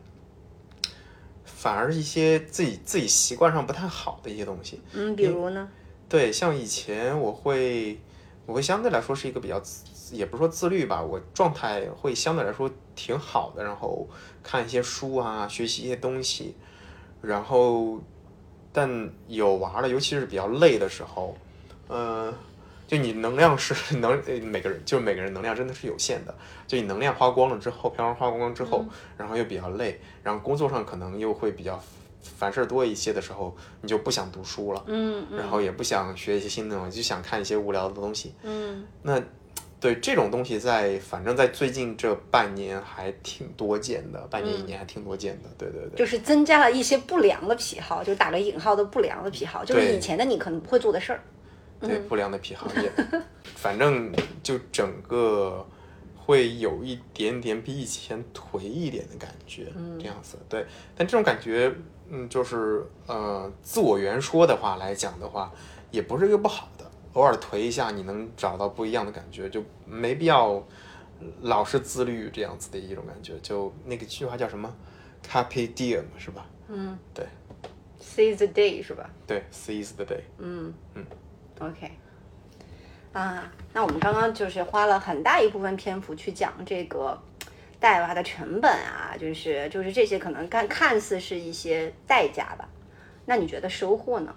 反而一些自己自己习惯上不太好的一些东西。嗯，比如呢？对，像以前我会，我会相对来说是一个比较。也不是说自律吧，我状态会相对来说挺好的，然后看一些书啊，学习一些东西，然后但有娃了，尤其是比较累的时候，呃，就你能量是 能每个人就是每个人能量真的是有限的，就你能量花光了之后，飘花光之后，然后又比较累，然后工作上可能又会比较烦事儿多一些的时候，你就不想读书了，嗯，然后也不想学一些新的东西，就想看一些无聊的东西，嗯，那。对这种东西，在反正在最近这半年还挺多见的，半年一年还挺多见的。对对对，就是增加了一些不良的癖好，就打个引号的不良的癖好，就是以前的你可能不会做的事儿。对不良的癖好也，反正就整个会有一点点比以前颓一点的感觉，这样子。对，但这种感觉，嗯，就是呃，自我圆说的话来讲的话，也不是一个不好的。偶尔颓一下，你能找到不一样的感觉，就没必要老是自律这样子的一种感觉。就那个句话叫什么？Happy Diem 是吧？嗯，对。Seize the day 是吧？对，Seize the day。嗯嗯，OK。啊，那我们刚刚就是花了很大一部分篇幅去讲这个带娃的成本啊，就是就是这些可能看看似是一些代价吧。那你觉得收获呢？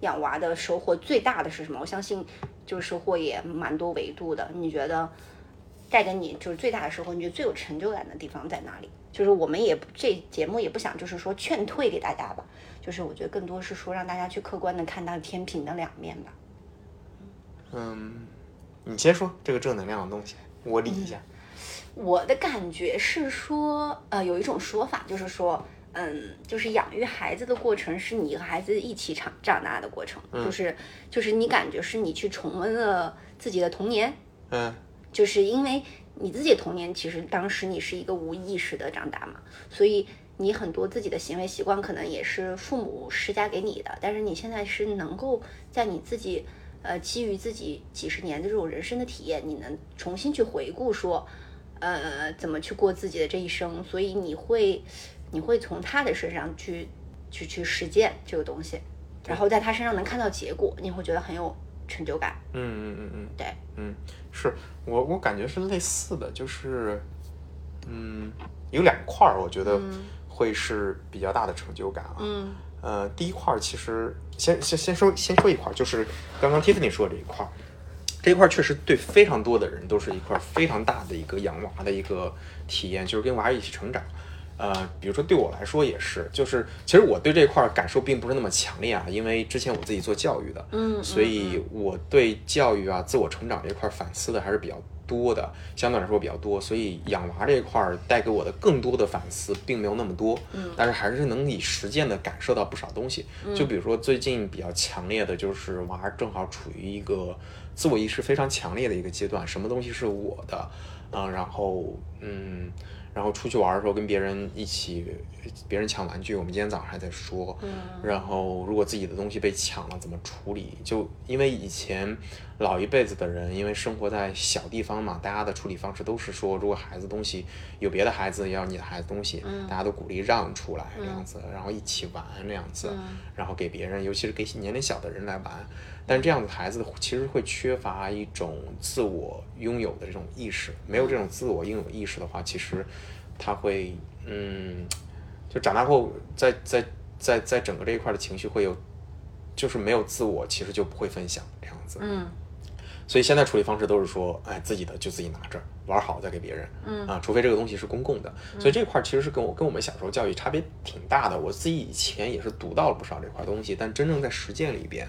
养娃的收获最大的是什么？我相信，就是收获也蛮多维度的。你觉得带给你就是最大的收获？你觉得最有成就感的地方在哪里？就是我们也这节目也不想就是说劝退给大家吧，就是我觉得更多是说让大家去客观的看到天平的两面吧。嗯，你先说这个正能量的东西，我理一下。我的感觉是说，呃，有一种说法就是说。嗯，就是养育孩子的过程是你和孩子一起长长大的过程，就是就是你感觉是你去重温了自己的童年，嗯，就是因为你自己童年其实当时你是一个无意识的长大嘛，所以你很多自己的行为习惯可能也是父母施加给你的，但是你现在是能够在你自己呃基于自己几十年的这种人生的体验，你能重新去回顾说，呃，怎么去过自己的这一生，所以你会。你会从他的身上去去去实践这个东西，然后在他身上能看到结果，你会觉得很有成就感。嗯嗯嗯嗯，对，嗯，是我我感觉是类似的，就是嗯，有两块儿，我觉得会是比较大的成就感啊。嗯，呃，第一块儿其实先先先说先说一块儿，就是刚刚 Tiffany 说这一块儿，这一块儿确实对非常多的人都是一块非常大的一个养娃的一个体验，就是跟娃一起成长。呃，比如说对我来说也是，就是其实我对这块儿感受并不是那么强烈啊，因为之前我自己做教育的，嗯，所以我对教育啊、自我成长这块儿反思的还是比较多的，相对来说比较多，所以养娃这一块儿带给我的更多的反思并没有那么多，嗯，但是还是能以实践的感受到不少东西，就比如说最近比较强烈的就是娃正好处于一个自我意识非常强烈的一个阶段，什么东西是我的，啊、然后嗯。然后出去玩的时候跟别人一起，别人抢玩具，我们今天早上还在说。嗯然后如果自己的东西被抢了，怎么处理？就因为以前老一辈子的人，因为生活在小地方嘛，大家的处理方式都是说，如果孩子东西有别的孩子要你的孩子东西，大家都鼓励让出来这样子，然后一起玩那样子，然后给别人，尤其是给年龄小的人来玩。但这样的孩子其实会缺乏一种自我拥有的这种意识，没有这种自我拥有意识的话，其实他会嗯，就长大后在在在在整个这一块的情绪会有，就是没有自我，其实就不会分享这样子。嗯所以现在处理方式都是说，哎，自己的就自己拿着，玩好再给别人。嗯啊，除非这个东西是公共的。所以这块儿其实是跟我跟我们小时候教育差别挺大的。我自己以前也是读到了不少这块东西，但真正在实践里边，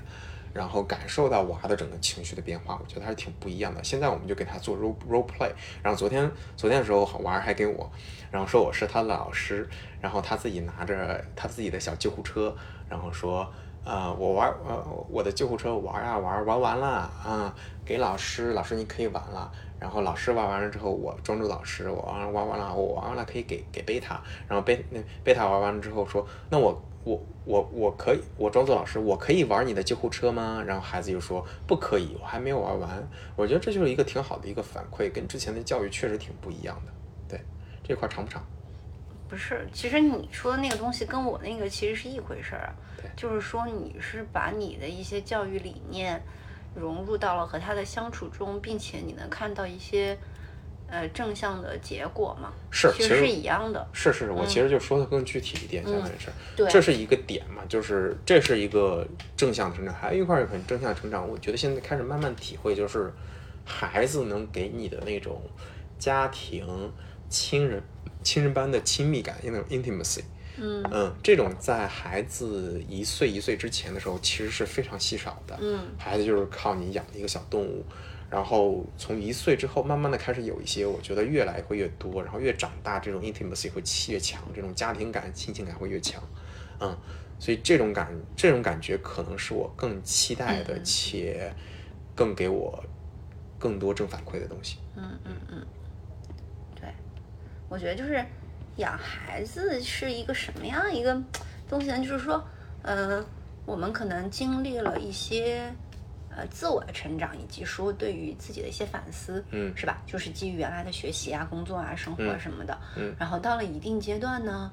然后感受到娃的整个情绪的变化，我觉得还是挺不一样的。现在我们就给他做 role role play，然后昨天昨天的时候，娃儿还给我，然后说我是他的老师，然后他自己拿着他自己的小救护车，然后说。呃，我玩呃我的救护车玩啊玩玩完了啊，给老师，老师你可以玩了。然后老师玩完了之后，我装住老师，我玩玩完了，我玩完了可以给给贝塔。然后贝那贝塔玩完了之后说，那我我我我可以，我装作老师，我可以玩你的救护车吗？然后孩子就说不可以，我还没有玩完。我觉得这就是一个挺好的一个反馈，跟之前的教育确实挺不一样的。对，这块长不长？不是，其实你说的那个东西跟我那个其实是一回事儿啊对，就是说你是把你的一些教育理念融入到了和他的相处中，并且你能看到一些呃正向的结果嘛，是其实是一样的，是是，我其实就说的更具体一点，相当于是，对这是一个点嘛，就是这是一个正向成长，还有一块儿很正向成长，我觉得现在开始慢慢体会，就是孩子能给你的那种家庭亲人亲人般的亲密感，那种 intimacy，嗯嗯，这种在孩子一岁一岁之前的时候，其实是非常稀少的。嗯孩子就是靠你养的一个小动物，然后从一岁之后，慢慢的开始有一些，我觉得越来会越多，然后越长大，这种 intimacy 会越强，这种家庭感、亲情感会越强，嗯，所以这种感这种感觉可能是我更期待的，且更给我更多正反馈的东西。嗯嗯嗯，对，我觉得就是养孩子是一个什么样一个东西呢？就是说，呃，我们可能经历了一些呃自我的成长，以及说对于自己的一些反思，嗯是吧？就是基于原来的学习啊、工作啊、生活什么的，嗯然后到了一定阶段呢，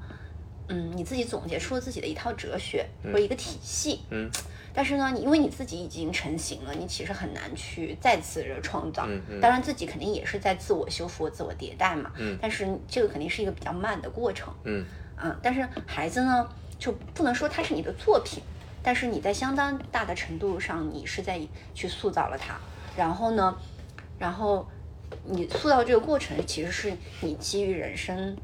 嗯，你自己总结出了自己的一套哲学或者一个体系，嗯 但是呢，你因为你自己已经成型了，你其实很难去再次的创造。嗯嗯当然，自己肯定也是在自我修复、自我迭代嘛。嗯但是这个肯定是一个比较慢的过程。嗯嗯，但是孩子呢，就不能说他是你的作品，但是你在相当大的程度上，你是在去塑造了它。然后呢，然后你塑造这个过程，其实是你基于人生，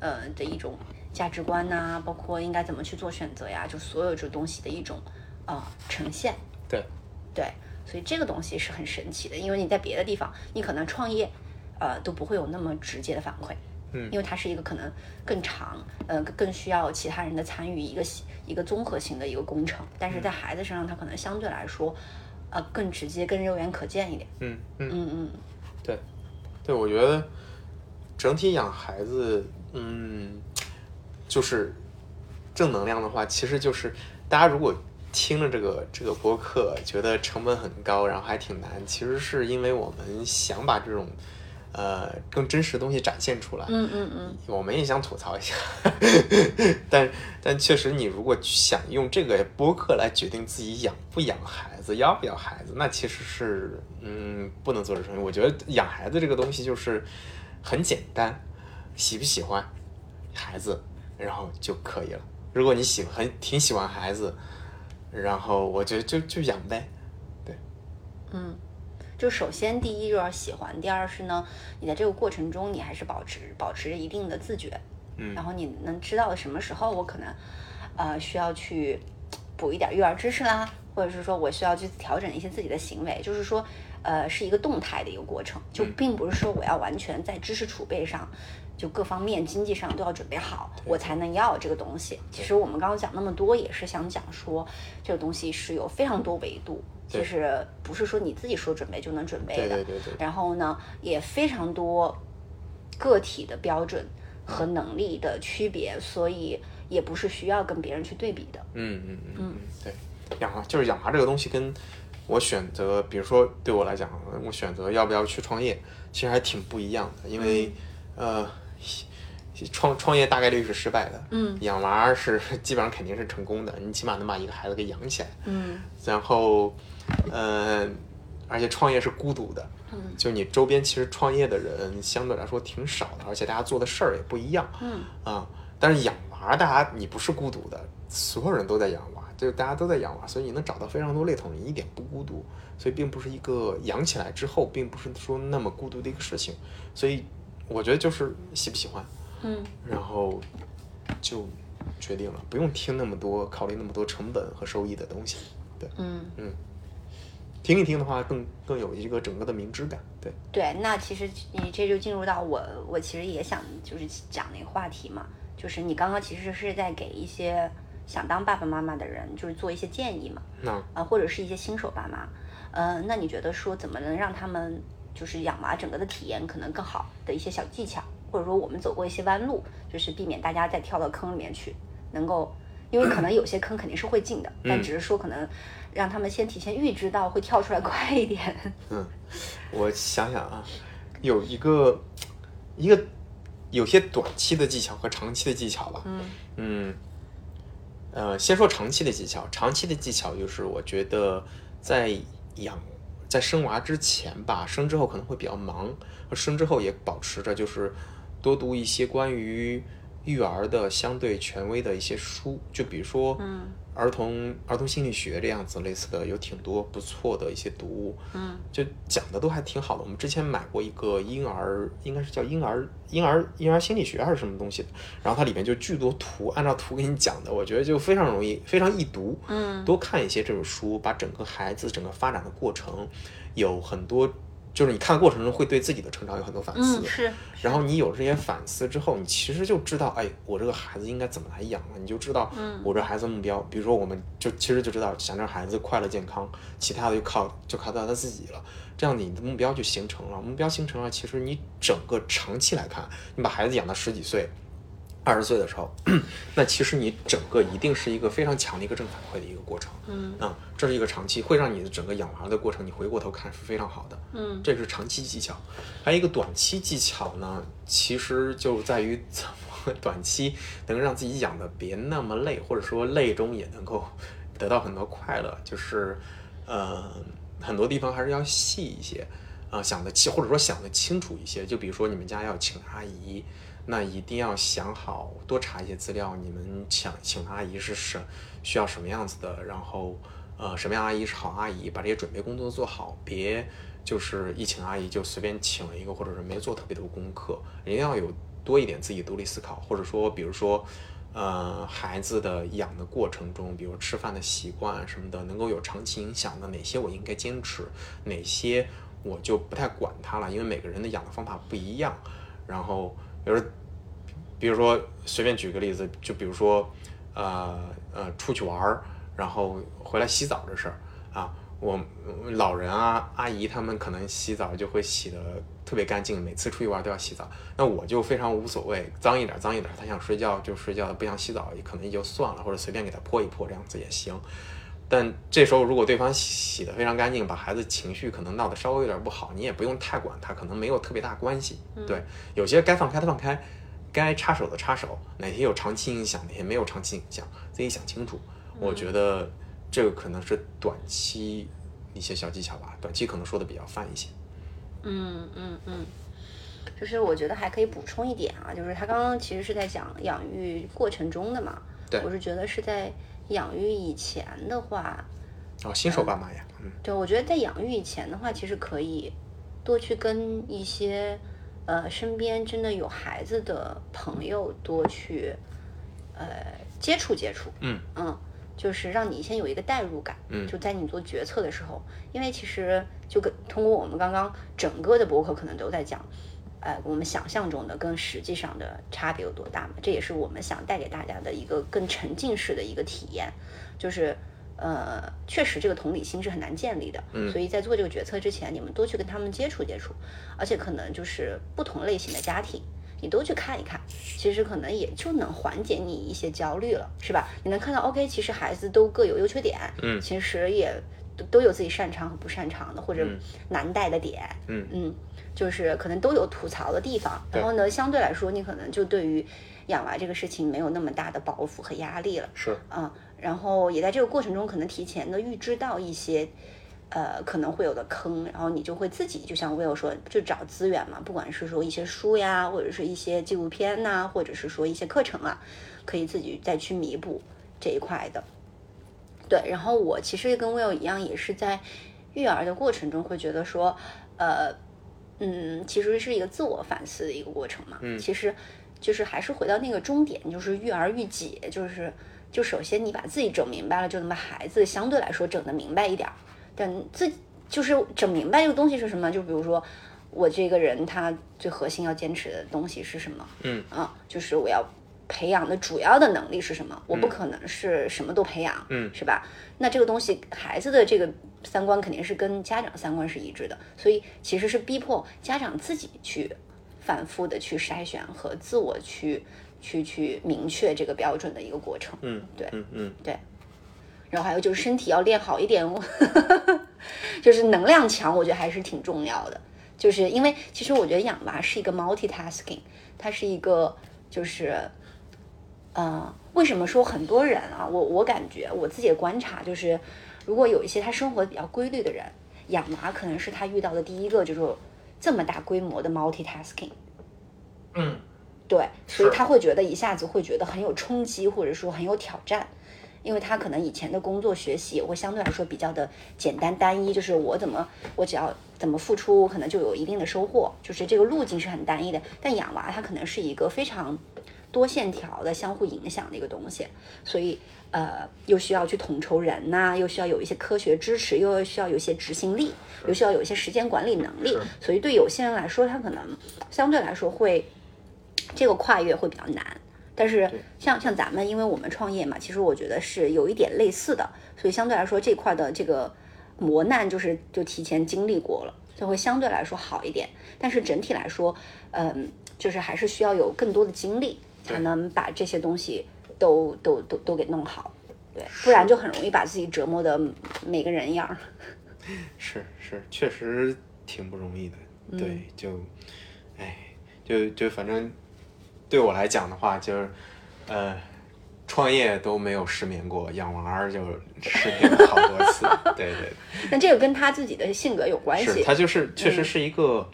呃的一种价值观呐、包括应该怎么去做选择呀，就所有这东西的一种呃呈现。对，对，所以这个东西是很神奇的，因为你在别的地方，你可能创业，呃，都不会有那么直接的反馈，嗯因为它是一个可能更长，呃，更更需要其他人的参与，一个一个综合型的一个工程。但是在孩子身上，它可能相对来说，呃，更直接、更肉眼可见一点。嗯嗯。嗯嗯对，对，我觉得整体养孩子，嗯，就是正能量的话，其实就是大家如果听了这个这个播客，觉得成本很高，然后还挺难，其实是因为我们想把这种呃更真实的东西展现出来。嗯嗯嗯我们也想吐槽一下，但但确实，你如果想用这个播客来决定自己养不养孩子，要不要孩子，那其实是嗯不能做这生意。我觉得养孩子这个东西就是很简单，喜不喜欢孩子，然后就可以了。如果你喜欢挺喜欢孩子，然后我觉得就就养呗。对嗯。就首先第一就要喜欢，第二是呢，你在这个过程中你还是保持保持着一定的自觉，嗯然后你能知道什么时候我可能呃需要去补一点育儿知识啦，或者是说我需要去调整一些自己的行为，就是说呃是一个动态的一个过程，就并不是说我要完全在知识储备上。就各方面经济上都要准备好，我才能要这个东西。其实我们刚刚讲那么多，也是想讲说，这个东西是有非常多维度，对就是不是说你自己说准备就能准备的。对对对对。然后呢，也非常多个体的标准和能力的区别，所以也不是需要跟别人去对比的。嗯嗯嗯嗯，对，养娃就是养娃这个东西，跟我选择，比如说对我来讲，我选择要不要去创业，其实还挺不一样的，因为、呃。创创业大概率是失败的，嗯，养娃是 基本上肯定是成功的，你起码能把一个孩子给养起来，嗯。然后，呃，而且创业是孤独的，嗯，就你周边其实创业的人相对来说挺少的，而且大家做的事儿也不一样，嗯。啊，但是养娃，大家你不是孤独的，所有人都在养娃，就大家都在养娃，所以你能找到非常多类同，你一点不孤独，所以并不是一个养起来之后，并不是说那么孤独的一个事情，所以我觉得就是喜不喜欢，嗯。然后就决定了，不用听那么多，考虑那么多成本和收益的东西，对，嗯，听一听的话更更有一个整个的明知感，对，对。那其实你这就进入到我，我其实也想就是讲那个话题嘛，就是你刚刚其实是在给一些想当爸爸妈妈的人，就是做一些建议嘛。那啊，或者是一些新手爸妈，呃，那你觉得说怎么能让他们就是养娃整个的体验可能更好的一些小技巧，或者说我们走过一些弯路，就是避免大家再跳到坑里面去，能够，因为可能有些坑肯定是会进的，但只是说可能让他们先提前预知到会跳出来快一点。嗯，我想想啊，有一个一个有些短期的技巧和长期的技巧吧。嗯嗯，呃，先说长期的技巧。长期的技巧就是，我觉得在养在生娃之前吧，生之后可能会比较忙，生之后也保持着就是多读一些关于育儿的相对权威的一些书，就比如说，嗯儿童儿童心理学这样子类似的，有挺多不错的一些读物，嗯就讲的都还挺好的。我们之前买过一个婴儿，应该是叫婴儿婴儿婴儿心理学还是什么东西的，然后它里面就巨多图，按照图给你讲的，我觉得就非常容易，非常易读。嗯多看一些这种书，把整个孩子整个发展的过程有很多，就是你看过程中会对自己的成长有很多反思。嗯，是，然后你有这些反思之后，你其实就知道，哎，我这个孩子应该怎么来养了。你就知道，嗯我这孩子目标，比如说，我们就其实就知道，想让孩子快乐健康，其他的就靠就靠到他自己了。这样你的目标就形成了，目标形成了，其实你整个长期来看，你把孩子养到十几岁、二十岁的时候，那其实你整个一定是一个非常强的一个正反馈的一个过程。嗯啊、这是一个长期，会让你的整个养娃的过程，你回过头看是非常好的。嗯这是长期技巧。还有一个短期技巧呢，其实就在于怎么短期能让自己养的别那么累，或者说累中也能够得到很多快乐。就是呃，很多地方还是要细一些啊、想得清，或者说想得清楚一些。就比如说你们家要请阿姨。那一定要想好，多查一些资料。你们想请阿姨是什需要什么样子的，然后呃什么样阿姨是好阿姨，把这些准备工作做好，别就是一请阿姨就随便请了一个，或者是没做特别多功课，一定要有多一点自己独立思考，或者说比如说呃孩子的养的过程中，比如吃饭的习惯什么的，能够有长期影响的哪些我应该坚持，哪些我就不太管它了，因为每个人的养的方法不一样。然后比如比如说随便举个例子，就比如说呃呃出去玩儿，然后回来洗澡这事儿啊，我老人啊阿姨他们可能洗澡就会洗的特别干净，每次出去玩都要洗澡。那我就非常无所谓，脏一点脏一点，他想睡觉就睡觉，不想洗澡也可能也就算了，或者随便给他泼一泼这样子也行。但这时候如果对方洗得非常干净，把孩子情绪可能闹得稍微有点不好，你也不用太管他，可能没有特别大关系。对，有些该放开的放开，该插手的插手，哪些有长期影响，哪些没有长期影响，自己想清楚。我觉得这个可能是短期一些小技巧吧，短期可能说的比较泛一些。嗯嗯嗯，就是我觉得还可以补充一点啊，就是他刚刚其实是在讲养育过程中的嘛，对我是觉得是在养育以前的话，哦，新手爸妈呀，嗯。对我觉得在养育以前的话，其实可以多去跟一些呃，身边真的有孩子的朋友多去呃接触接触，嗯。嗯，就是让你先有一个代入感，嗯。就在你做决策的时候，因为其实就跟通过我们刚刚整个的博客可能都在讲，呃，我们想象中的跟实际上的差别有多大嘛，这也是我们想带给大家的一个更沉浸式的一个体验，就是。呃，确实，这个同理心是很难建立的，嗯。所以在做这个决策之前，你们多去跟他们接触接触，而且可能就是不同类型的家庭，你都去看一看，其实可能也就能缓解你一些焦虑了，是吧？你能看到，OK，其实孩子都各有优缺点，嗯。其实也都都有自己擅长和不擅长的，或者嗯。难带的点，嗯。嗯，就是可能都有吐槽的地方。然后呢，相对来说，你可能就对于养娃这个事情没有那么大的包袱和压力了，是，嗯，然后也在这个过程中可能提前的预知到一些。呃，可能会有的坑，然后你就会自己，就像 Will 说，就找资源嘛，不管是说一些书呀，或者是一些纪录片呐、或者是说一些课程啊，可以自己再去弥补这一块的。对，然后我其实跟 Will 一样，也是在育儿的过程中会觉得说，呃，嗯，其实是一个自我反思的一个过程嘛。嗯其实就是还是回到那个终点，就是育儿育己，就是就首先你把自己整明白了，就能把孩子相对来说整得明白一点儿。但自己就是整明白这个东西是什么，就比如说我这个人他最核心要坚持的东西是什么？嗯啊，就是我要培养的主要的能力是什么？我不可能是什么都培养，嗯是吧？那这个东西，孩子的这个三观肯定是跟家长三观是一致的，所以其实是逼迫家长自己去反复的去筛选和自我去去去明确这个标准的一个过程。嗯，对嗯嗯，然后还有就是身体要练好一点，就是能量强，我觉得还是挺重要的。就是因为其实我觉得养娃是一个 multitasking，它是一个就是，呃，为什么说很多人啊，我我感觉我自己的观察就是，如果有一些他生活比较规律的人，养娃可能是他遇到的第一个就是这么大规模的 multitasking。嗯，对，所以他会觉得一下子会觉得很有冲击，或者说很有挑战，因为他可能以前的工作学习也会相对来说比较的简单单一，就是我怎么我只要怎么付出，可能就有一定的收获，就是这个路径是很单一的。但养娃它可能是一个非常多线条的相互影响的一个东西，所以呃又需要去统筹人呐、又需要有一些科学支持，又需要有一些执行力，又需要有一些时间管理能力，所以对有些人来说，他可能相对来说会这个跨越会比较难。但是像像咱们，因为我们创业嘛，其实我觉得是有一点类似的，所以相对来说这块的这个磨难就是就提前经历过了，就会相对来说好一点。但是整体来说，嗯，就是还是需要有更多的精力，才能把这些东西都都都都给弄好。对，不然就很容易把自己折磨的没个人样儿。是是，确实挺不容易的。嗯对，就，哎，就就反正对我来讲的话，就是呃，创业都没有失眠过，养娃儿就失眠了好多次。对对 那这个跟他自己的性格有关系。他就是确实是一个。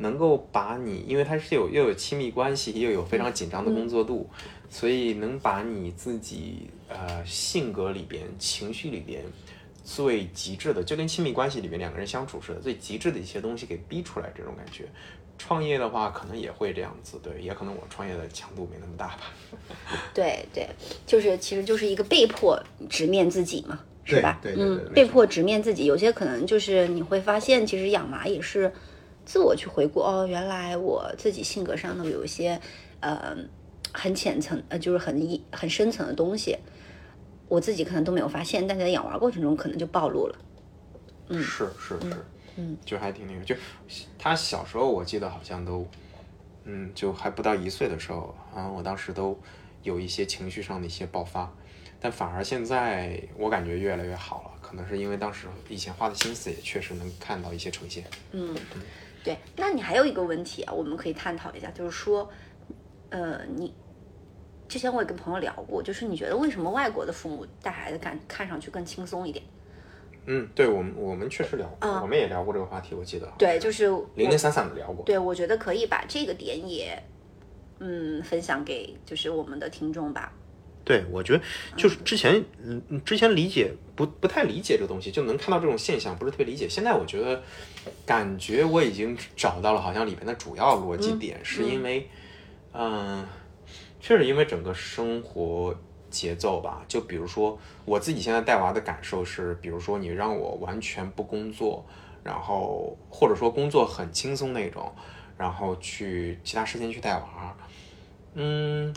能够把你，因为他是有又有亲密关系，又有非常紧张的工作度，所以能把你自己呃性格里边、情绪里边最极致的，就跟亲密关系里面两个人相处似的，最极致的一些东西给逼出来，这种感觉。创业的话，可能也会这样子，对，也可能我创业的强度没那么大吧。对对，就是其实就是一个被迫直面自己嘛，是吧？对对对对嗯，被迫直面自己，有些可能就是你会发现，其实养娃也是自我去回顾哦，原来我自己性格上的有一些呃很浅层呃，就是很一很深层的东西，我自己可能都没有发现，但在养娃过程中可能就暴露了。嗯是是是，嗯，就还挺那个，就他小时候我记得好像都，嗯，就还不到一岁的时候啊，我当时都有一些情绪上的一些爆发，但反而现在我感觉越来越好了，可能是因为当时以前花的心思也确实能看到一些呈现。嗯，对。那你还有一个问题啊，我们可以探讨一下，就是说，呃，你之前我也跟朋友聊过，就是你觉得为什么外国的父母带孩子看看上去更轻松一点？嗯，对我们我们确实聊过，啊我们也聊过这个话题，我记得。对，就是零零散散的聊过。对，我觉得可以把这个点也，嗯，分享给就是我们的听众吧。对，我觉得就是之前，嗯，嗯之前理解不不太理解这个东西，就能看到这种现象，不是特别理解。现在我觉得，感觉我已经找到了好像里面的主要逻辑点，是因为，嗯，嗯确实因为整个生活节奏吧。就比如说我自己现在带娃的感受是，比如说你让我完全不工作，然后或者说工作很轻松那种，然后去其他时间去带娃，嗯。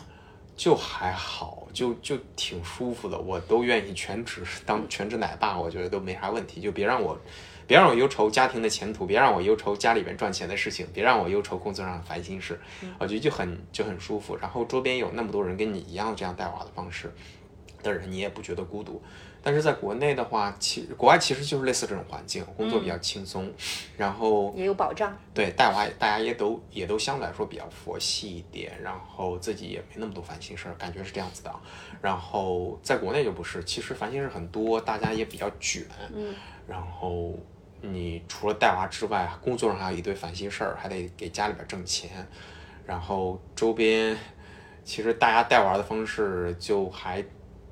就还好，就就挺舒服的，我都愿意全职 当全职奶爸，我觉得都没啥问题。就别让我，别让我忧愁家庭的前途，别让我忧愁家里边赚钱的事情，别让我忧愁工作上的烦心事，我觉得就很就很舒服。然后周边有那么多人跟你一样这样带娃的方式的人，你也不觉得孤独。但是在国内的话，其国外其实就是类似这种环境，工作比较轻松，然后也有保障。对，带娃大家也都也都相对来说比较佛系一点，然后自己也没那么多烦心事儿，感觉是这样子的。然后在国内就不是，其实烦心事很多，大家也比较卷。嗯。然后你除了带娃之外，工作上还有一堆烦心事儿，还得给家里边挣钱。然后周边其实大家带娃的方式就还。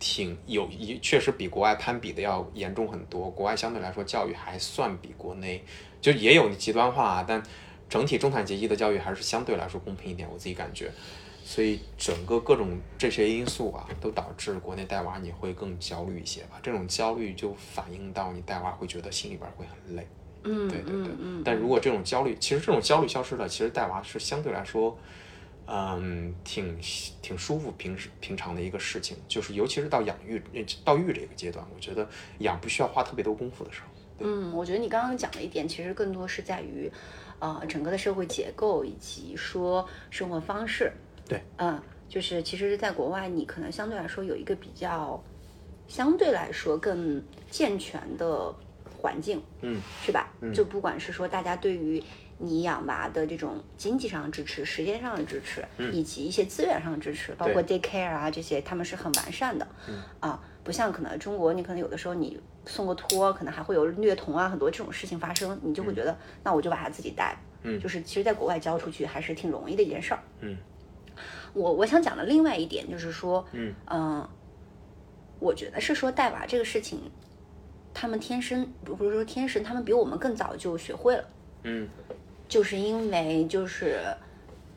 挺有一，确实比国外攀比的要严重很多。国外相对来说教育还算比国内，就也有极端化，但整体中产阶级的教育还是相对来说公平一点。我自己感觉，所以整个各种这些因素啊，都导致国内带娃你会更焦虑一些吧。这种焦虑就反映到你带娃会觉得心里边会很累。嗯，对对对。嗯。但如果这种焦虑，其实这种焦虑消失了，其实带娃是相对来说。嗯，挺挺舒服，平时平常的一个事情，就是尤其是到养育、到育这个阶段，我觉得养不需要花特别多功夫的时候。嗯，我觉得你刚刚讲的一点，其实更多是在于，呃，整个的社会结构以及说生活方式。对，嗯，就是其实，在国外，你可能相对来说有一个比较，相对来说更健全的环境，嗯，是吧？就不管是说大家对于。你养娃的这种经济上的支持、时间上的支持，以及一些资源上的支持，包括 daycare 啊这些，他们是很完善的。啊，不像可能中国，你可能有的时候你送个托，可能还会有虐童啊，很多这种事情发生，你就会觉得，那我就把他自己带。嗯，就是其实，在国外交出去还是挺容易的一件事儿。嗯，我我想讲的另外一点就是说，嗯嗯，我觉得是说带娃这个事情，他们天生不是说天生，他们比我们更早就学会了。嗯。就是因为就是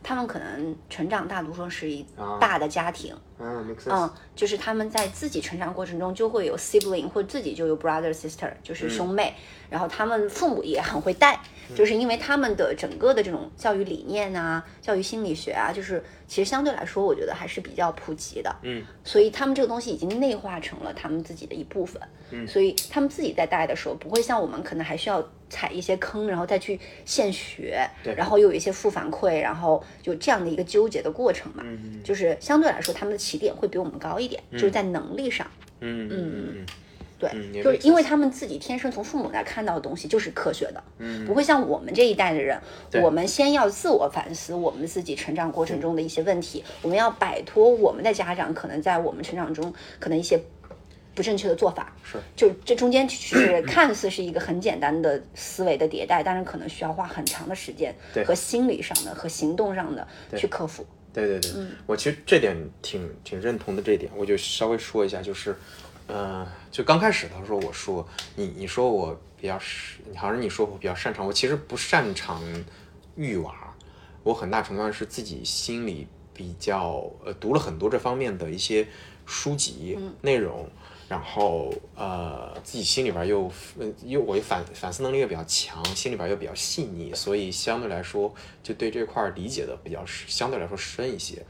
他们可能成长大多数是一大的家庭，嗯，就是他们在自己成长过程中就会有 sibling 或自己就有 brother sister，就是兄妹，然后他们父母也很会带，就是因为他们的整个的这种教育理念啊，教育心理学啊，就是其实相对来说，我觉得还是比较普及的，嗯，所以他们这个东西已经内化成了他们自己的一部分，嗯，所以他们自己在带的时候，不会像我们可能还需要。踩一些坑，然后再去现学，然后又有一些负反馈，然后就这样的一个纠结的过程嘛。嗯就是相对来说，他们的起点会比我们高一点，就是在能力上。嗯嗯嗯，对，就是因为他们自己天生从父母那看到的东西就是科学的，嗯，不会像我们这一代的人，我们先要自我反思我们自己成长过程中的一些问题，我们要摆脱我们的家长可能在我们成长中可能一些。不正确的做法是，就这中间是看似是一个很简单的思维的迭代，但是可能需要花很长的时间和心理上的和行动上的去克服。对对对，我其实这点挺挺认同的。这一点我就稍微说一下，就是，嗯，就刚开始的时候我说你你说我比较是，好像你说我比较擅长，我其实不擅长育娃，我很大程度上是自己心里比较呃读了很多这方面的一些书籍内容。然后呃，自己心里边又又我又反反思能力又比较强，心里边又比较细腻，所以相对来说就对这块理解的比较相对来说深一些。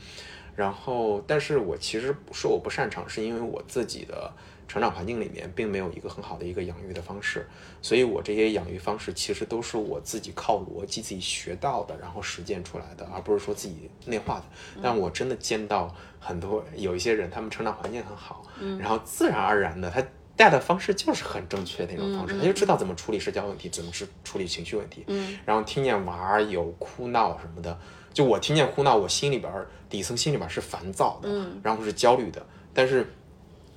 然后，但是我其实说我不擅长，是因为我自己的。成长环境里面并没有一个很好的一个养育的方式，所以我这些养育方式其实都是我自己靠逻辑自己学到的，然后实践出来的，而不是说自己内化的。但我真的见到很多有一些人，他们成长环境很好，然后自然而然的他带的方式就是很正确的那种方式，他就知道怎么处理社交问题，怎么是处理情绪问题。然后听见娃儿有哭闹什么的，就我听见哭闹，我心里边底层心里边是烦躁的，然后是焦虑的，但是。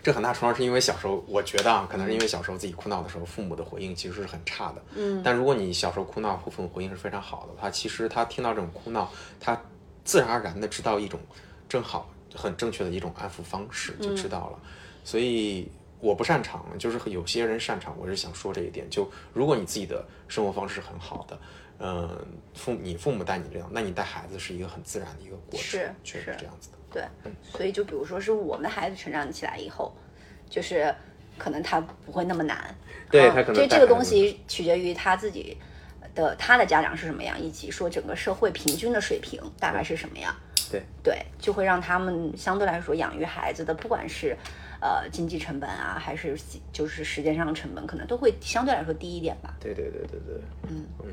这很大程度上是因为小时候，我觉得啊，可能是因为小时候自己哭闹的时候，父母的回应其实是很差的。嗯。但如果你小时候哭闹，父母回应是非常好的话，其实他听到这种哭闹，他自然而然的知道一种正好很正确的一种安抚方式，就知道了。所以我不擅长，就是有些人擅长。我是想说这一点，就如果你自己的生活方式很好的，嗯，父你父母带你这样，那你带孩子是一个很自然的一个过程，是确实是这样子的。对，所以就比如说是我们的孩子成长起来以后，就是可能他不会那么难。啊对他可能这这个东西取决于他自己的他的家长是什么样，以及说整个社会平均的水平大概是什么样。对对，就会让他们相对来说养育孩子的，不管是呃经济成本啊，还是就是时间上的成本，可能都会相对来说低一点吧。对对对对对，嗯嗯，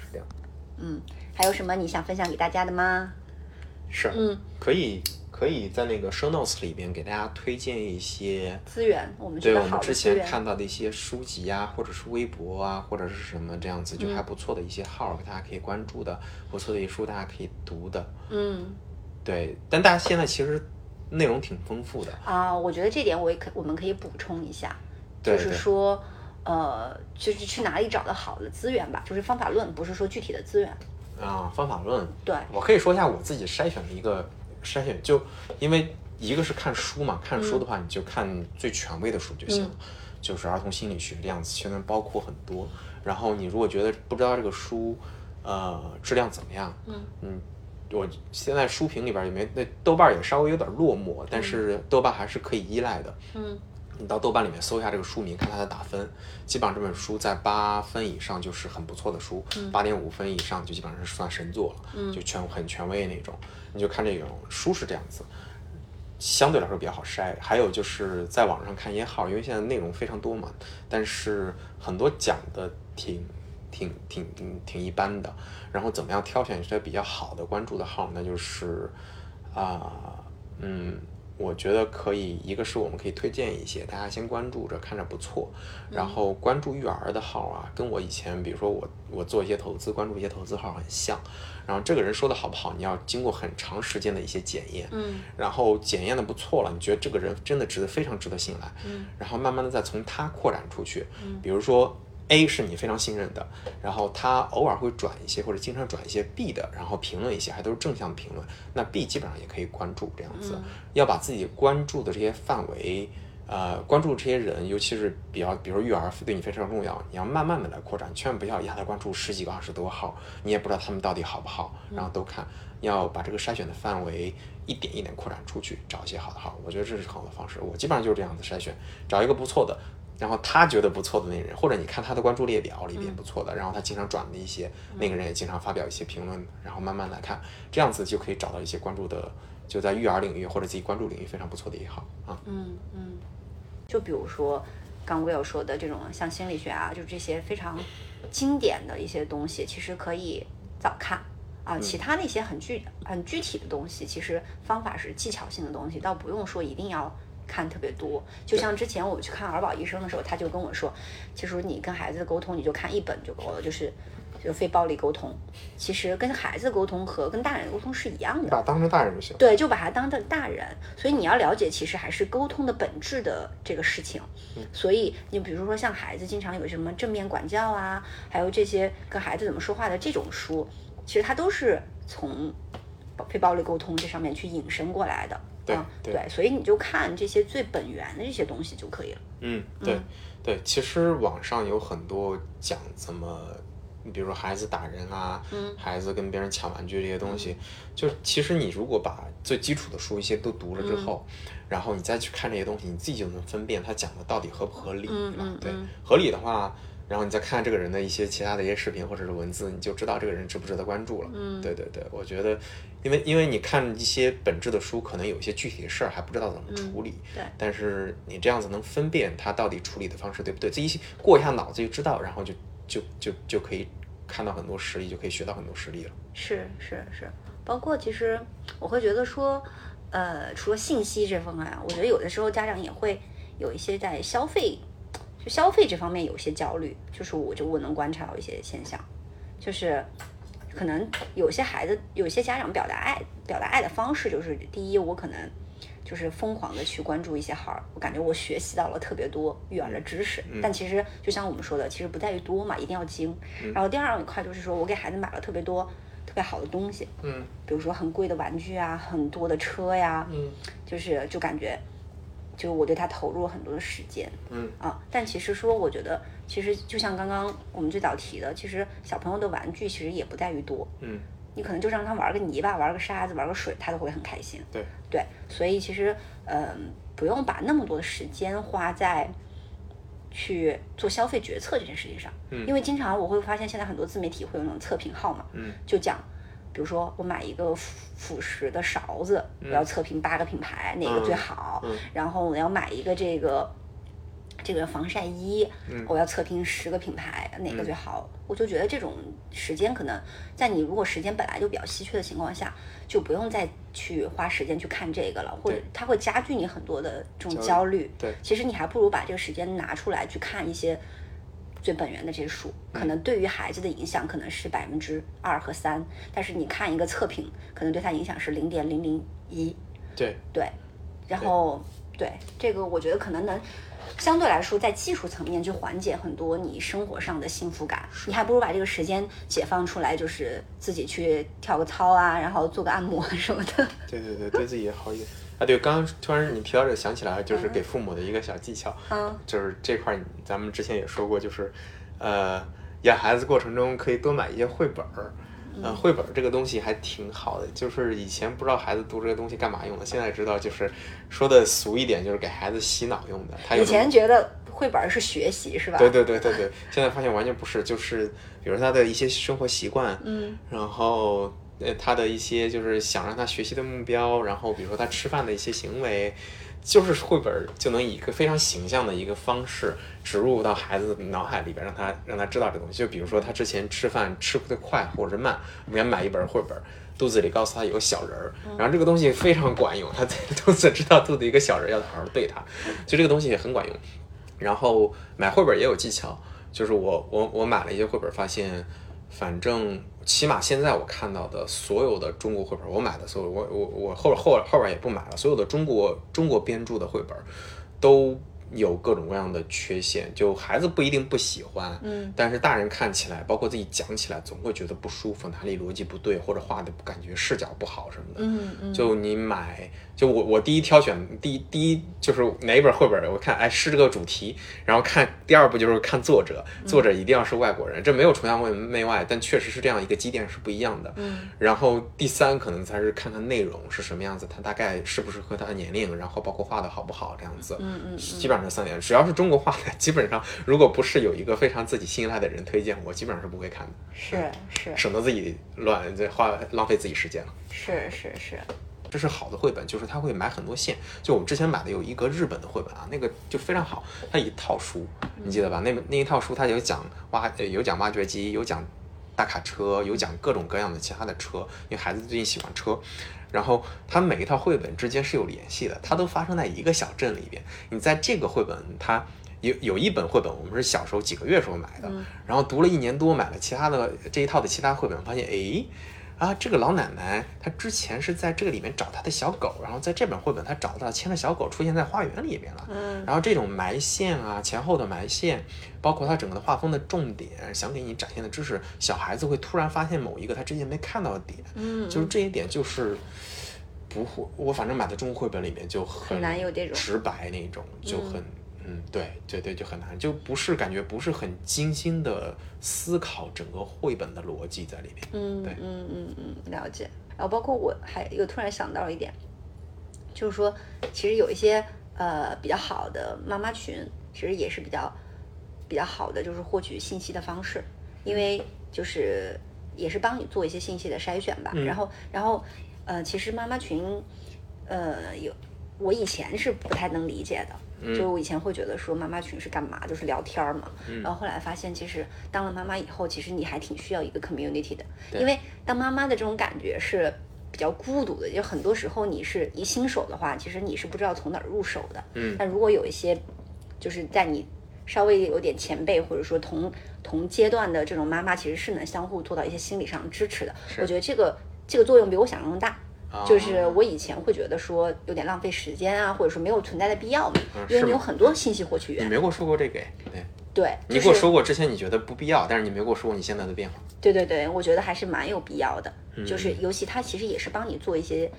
是这样。嗯，还有什么你想分享给大家的吗？是，嗯，可以可以在那个 show notes 里边给大家推荐一些。资源，我们对我们之。前看到的一些书籍啊，或者是微博啊，或者是什么这样子，嗯就还不错的一些号，大家可以关注的，不错的一些书大家可以读的。嗯对，但大家现在其实内容挺丰富的。啊，我觉得这点我也可，我们可以补充一下，就是说，呃，就是去哪里找的好的资源吧，就是方法论，不是说具体的资源。啊，方法论，对我可以说一下我自己筛选的一个筛选，就因为一个是看书嘛，看书的话你就看最权威的书就行了，就是儿童心理学这样子，现在包括很多。然后你如果觉得不知道这个书，呃，质量怎么样，嗯我现在书评里边也没，那豆瓣也稍微有点落寞，但是豆瓣还是可以依赖的。嗯你到豆瓣里面搜一下这个书名，看它的打分，基本上这本书在八分以上就是很不错的书，八点五分以上就基本上是算神作了，就权很权威那种。你就看这种书是这样子，相对来说比较好筛。还有就是在网上看一些号，因为现在内容非常多嘛，但是很多讲的挺挺挺挺挺一般的。然后怎么样挑选一些比较好的关注的号，那就是啊、嗯。我觉得可以，一个是我们可以推荐一些，大家先关注着，看着不错，然后关注育儿的号啊，跟我以前，比如说我我做一些投资，关注一些投资号很像。然后这个人说的好不好，你要经过很长时间的一些检验，嗯。然后检验的不错了，你觉得这个人真的值得非常值得信赖，嗯。然后慢慢的再从他扩展出去，比如说 A 是你非常信任的，然后他偶尔会转一些或者经常转一些 B 的，然后评论一些还都是正向评论，那 B 基本上也可以关注这样子，要把自己关注的这些范围。呃，关注这些人，尤其是比较，比如说育儿对你非常重要，你要慢慢的来扩展，千万不要一下子关注十几个、二十多个号，你也不知道他们到底好不好，然后都看，要把这个筛选的范围一点一点扩展出去，找一些好的号，我觉得这是很好的方式。我基本上就是这样子筛选，找一个不错的，然后他觉得不错的那个人，或者你看他的关注列表里边不错的，然后他经常转的一些，那个人也经常发表一些评论，然后慢慢来看，这样子就可以找到一些关注的，就在育儿领域或者自己关注领域非常不错的一号啊。嗯嗯，就比如说刚 Will 说的这种像心理学啊，就这些非常经典的一些东西，其实可以早看。啊，其他那些很具很具体的东西，其实方法是技巧性的东西，倒不用说一定要看特别多。就像之前我去看儿保医生的时候，他就跟我说，其实你跟孩子的沟通，你就看一本就够了，就是就非暴力沟通。其实跟孩子沟通和跟大人沟通是一样的。把当成大人就行。对，就把他当成大人，所以你要了解，其实还是沟通的本质的这个事情。所以你比如说像孩子经常有什么正面管教啊，还有这些跟孩子怎么说话的这种书，其实它都是从非暴力沟通这上面去引申过来的。对啊对对，所以你就看这些最本源的这些东西就可以了。嗯，对对，其实网上有很多讲怎么，比如说孩子打人啊，孩子跟别人抢玩具这些东西，就其实你如果把最基础的书一些都读了之后，然后你再去看这些东西，你自己就能分辨他讲的到底合不合理，对吧？对，合理的话。然后你再看这个人的一些其他的一些视频或者是文字，你就知道这个人值不值得关注了。嗯，对对对，我觉得，因为因为你看一些本质的书，可能有一些具体的事儿还不知道怎么处理。对但是你这样子能分辨他到底处理的方式对不对，自己过一下脑子就知道，然后就就就就可以看到很多实例，就可以学到很多实例了。是是是，包括其实我会觉得说，呃，除了信息这方面啊，我觉得有的时候家长也会有一些在消费，就消费这方面有一些焦虑，就是我就我能观察到一些现象，就是可能有些孩子，有些家长表达爱表达爱的方式，就是第一，我可能。就是疯狂的去关注一些孩儿，我感觉我学习到了特别多育儿的知识，但其实就像我们说的，其实不在于多嘛，一定要精。然后第二块就是说我给孩子买了特别多特别好的东西，嗯比如说很贵的玩具啊，很多的车呀，嗯就是就感觉，就我对他投入了很多的时间嗯啊。但其实说，我觉得其实就像刚刚我们最早提的，其实小朋友的玩具其实也不在于多，嗯，你可能就让他玩个泥巴、玩个沙子、玩个水，他都会很开心。对，对，所以其实嗯、不用把那么多的时间花在去做消费决策这件事情上，嗯因为经常我会发现现在很多自媒体会有那种测评号嘛，嗯就讲。比如说，我买一个辅辅食的勺子，我要测评八个品牌，哪个最好？嗯然后我要买一个这个这个防晒衣，嗯我要测评十个品牌，哪个最好？我就觉得这种时间可能在你如果时间本来就比较稀缺的情况下，就不用再去花时间去看这个了，或者它会加剧你很多的这种焦焦虑。对其实你还不如把这个时间拿出来去看一些最本源的这些书，可能对于孩子的影响可能是百分之二和三，但是你看一个测评，可能对他影响是零点零零一。对，对，然后对这个，我觉得可能能相对来说在技术层面去缓解很多你生活上的幸福感。你还不如把这个时间解放出来，就是自己去跳个操啊，然后做个按摩什么的。对对对，对自己也好一点。啊，对，刚刚突然你提到这个，想起来就是给父母的一个小技巧，嗯就是这块儿咱们之前也说过，就是呃，养孩子过程中可以多买一些绘本儿。呃，绘本儿这个东西还挺好的，就是以前不知道孩子读这个东西干嘛用的，现在知道就是说的俗一点，就是给孩子洗脑用的。他以前觉得绘本是学习是吧？对对对对对，现在发现完全不是，就是比如他的一些生活习惯，嗯，然后呃他的一些就是想让他学习的目标，然后比如说他吃饭的一些行为，就是绘本儿就能以一个非常形象的一个方式植入到孩子的脑海里边，让他让他知道这东西。就比如说他之前吃饭吃的快或者是慢，我们要买一本绘本儿。肚子里告诉他有个小人儿，然后这个东西非常管用，他在 肚子知道肚子一个小人儿，要好好对他，就这个东西也很管用。然后买绘本也有技巧，就是我我我买了一些绘本，发现反正起码现在我看到的所有的中国绘本，我买的所有我我我后后后边也不买了，所有的中国中国编著的绘本都有各种各样的缺陷，就孩子不一定不喜欢，嗯，但是大人看起来，包括自己讲起来，总会觉得不舒服，哪里逻辑不对，或者画的感觉视角不好什么的，嗯嗯，就你买，就我我第一挑选第一第一就是哪一本绘本，我看哎是这个主题，然后看第二步就是看作者，作者一定要是外国人，这没有崇洋媚媚外，但确实是这样一个积淀是不一样的。嗯，然后第三可能才是看看内容是什么样子，它大概适不适合他的年龄，然后包括画的好不好这样子。嗯嗯基本上这三点，只要是中国画的，基本上如果不是有一个非常自己信赖的人推荐，我基本上是不会看的，是是省得自己乱这花浪费自己时间了。是是是，这是好的绘本，就是他会买很多线。就我们之前买的有一个日本的绘本啊，那个就非常好，它一套书，你记得吧？那那一套书它有讲挖，呃有讲挖掘机，有讲大卡车，有讲各种各样的其他的车，因为孩子最近喜欢车。然后它每一套绘本之间是有联系的，它都发生在一个小镇里边。你在这个绘本，它有有一本绘本，我们是小时候几个月时候买的，然后读了一年多，买了其他的这一套的其他绘本，发现诶。啊，这个老奶奶她之前是在这个里面找她的小狗，然后在这本绘本她找到牵着小狗出现在花园里面了。嗯然后这种埋线啊，前后的埋线，包括它整个的画风的重点，想给你展现的知识，小孩子会突然发现某一个他之前没看到的点，嗯，就是这一点就是不会，我反正买的中国绘本里面就很很难有这种直白那种，就很嗯对对对，就很难，就不是感觉不是很精心的思考整个绘本的逻辑在里面。嗯对嗯嗯嗯，了解。然后包括我还又突然想到一点，就是说，其实有一些呃比较好的妈妈群，其实也是比较比较好的，就是获取信息的方式，因为就是也是帮你做一些信息的筛选吧。嗯然后然后呃，其实妈妈群呃有我以前是不太能理解的。就是我以前会觉得说妈妈群是干嘛，就是聊天儿嘛。然后后来发现，其实当了妈妈以后，其实你还挺需要一个 community 的，因为当妈妈的这种感觉是比较孤独的，就很多时候你是一新手的话，其实你是不知道从哪儿入手的。嗯但如果有一些就是在你稍微有点前辈或者说同同阶段的这种妈妈，其实是能相互做到一些心理上支持的。我觉得这个这个作用比我想象中大。就是我以前会觉得说有点浪费时间啊，或者说没有存在的必要嘛，因为你有很多信息获取源。你没跟我说过这个，对，对，就是你跟我说过之前你觉得不必要，但是你没跟我说过你现在的变化。对对对，我觉得还是蛮有必要的。就是尤其它其实也是帮你做一些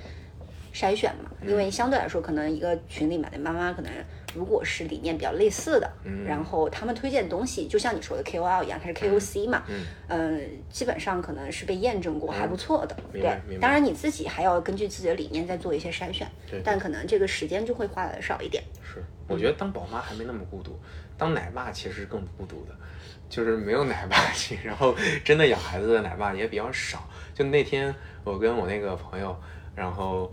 筛选嘛，因为相对来说，可能一个群里面的妈妈可能如果是理念比较类似的，然后他们推荐的东西，就像你说的 KOL 一样，它是 KOC 嘛，嗯，基本上可能是被验证过，还不错的。对，当然你自己还要根据自己的理念再做一些筛选，但可能这个时间就会花的少一点。是，我觉得当宝妈还没那么孤独，当奶爸其实更孤独的，就是没有奶爸 亲，然后真的养孩子的奶爸也比较少。就那天我跟我那个朋友，然后。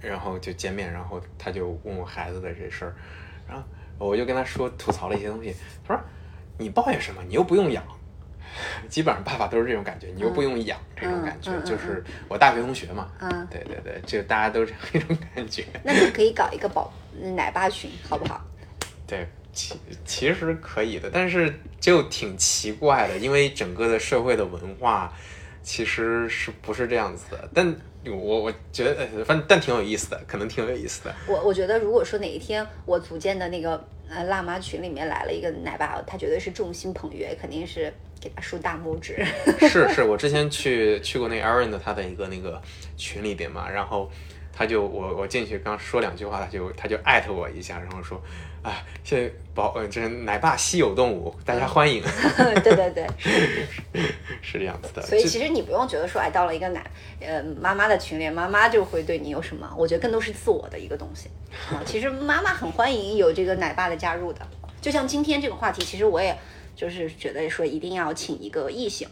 然后就见面，然后他就问我孩子的这事儿，然后我就跟他说吐槽了一些东西。他说：“你抱怨什么？你又不用养。”基本上爸爸都是这种感觉，你又不用养这种感觉，就是我大学同学嘛。嗯，对对对，就大家都这样一种感觉。那你可以搞一个宝奶爸群，好不好？对，其其实可以的，但是就挺奇怪的，因为整个的社会的文化其实是不是这样子的，但。我我觉得，反正但挺有意思的，可能挺有意思的。我我觉得，如果说哪一天我组建的那个呃辣妈群里面来了一个奶爸，他绝对是众星捧月，肯定是给他竖大拇指。是是，我之前去去过那 Aaron 的他的一个那个群里边嘛，然后他就我我进去刚说两句话，他就他就艾特我一下，然后说。啊，现在宝，嗯，这是奶爸稀有动物，大家欢迎。对对对，是这样子的。所以其实你不用觉得说，哎，到了一个奶，呃，妈妈的群里，妈妈就会对你有什么？我觉得更多是自我的一个东西啊。其实妈妈很欢迎有这个奶爸的加入的。就像今天这个话题，其实我也就是觉得说，一定要请一个异性。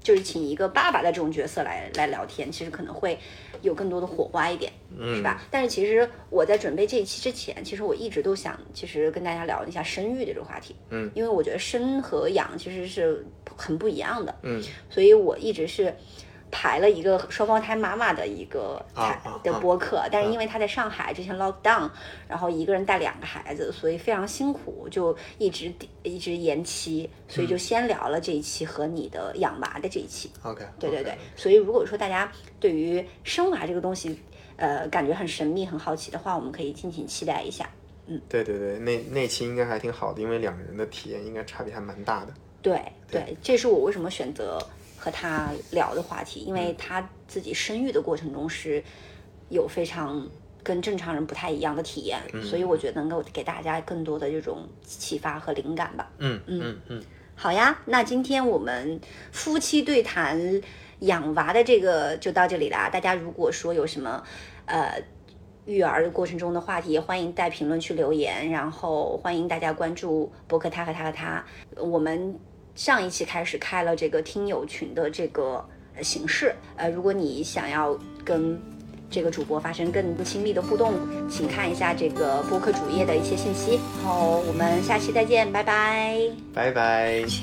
就是请一个爸爸的这种角色来来聊天，其实可能会有更多的火花一点，是吧？但是其实我在准备这一期之前，其实我一直都想，其实跟大家聊一下生育的这个话题，嗯，因为我觉得生和养其实是很不一样的，嗯，所以我一直是。排了一个双胞胎妈妈的一个的播客，但是因为她在上海之前 lock down，然后一个人带两个孩子，所以非常辛苦，就一直一直延期，所以就先聊了这一期和你的养娃的这一期。OK，对对对，所以如果说大家对于生娃这个东西，呃，感觉很神秘、很好奇的话，我们可以敬请期待一下。嗯，对对对，那那期应该还挺好的，因为两个人的体验应该差别还蛮大的。对对，这是我为什么选择。和他聊的话题，因为他自己生育的过程中是有非常跟正常人不太一样的体验，所以我觉得能够给大家更多的这种启发和灵感吧。嗯嗯嗯，好呀，那今天我们夫妻对谈养娃的这个就到这里啦。大家如果说有什么呃育儿的过程中的话题，也欢迎在评论区留言，然后欢迎大家关注博客他和他和他，我们。上一期开始开了这个听友群的这个形式，呃，如果你想要跟这个主播发生更亲密的互动，请看一下这个播客主页的一些信息。然后我们下期再见，拜拜，拜拜。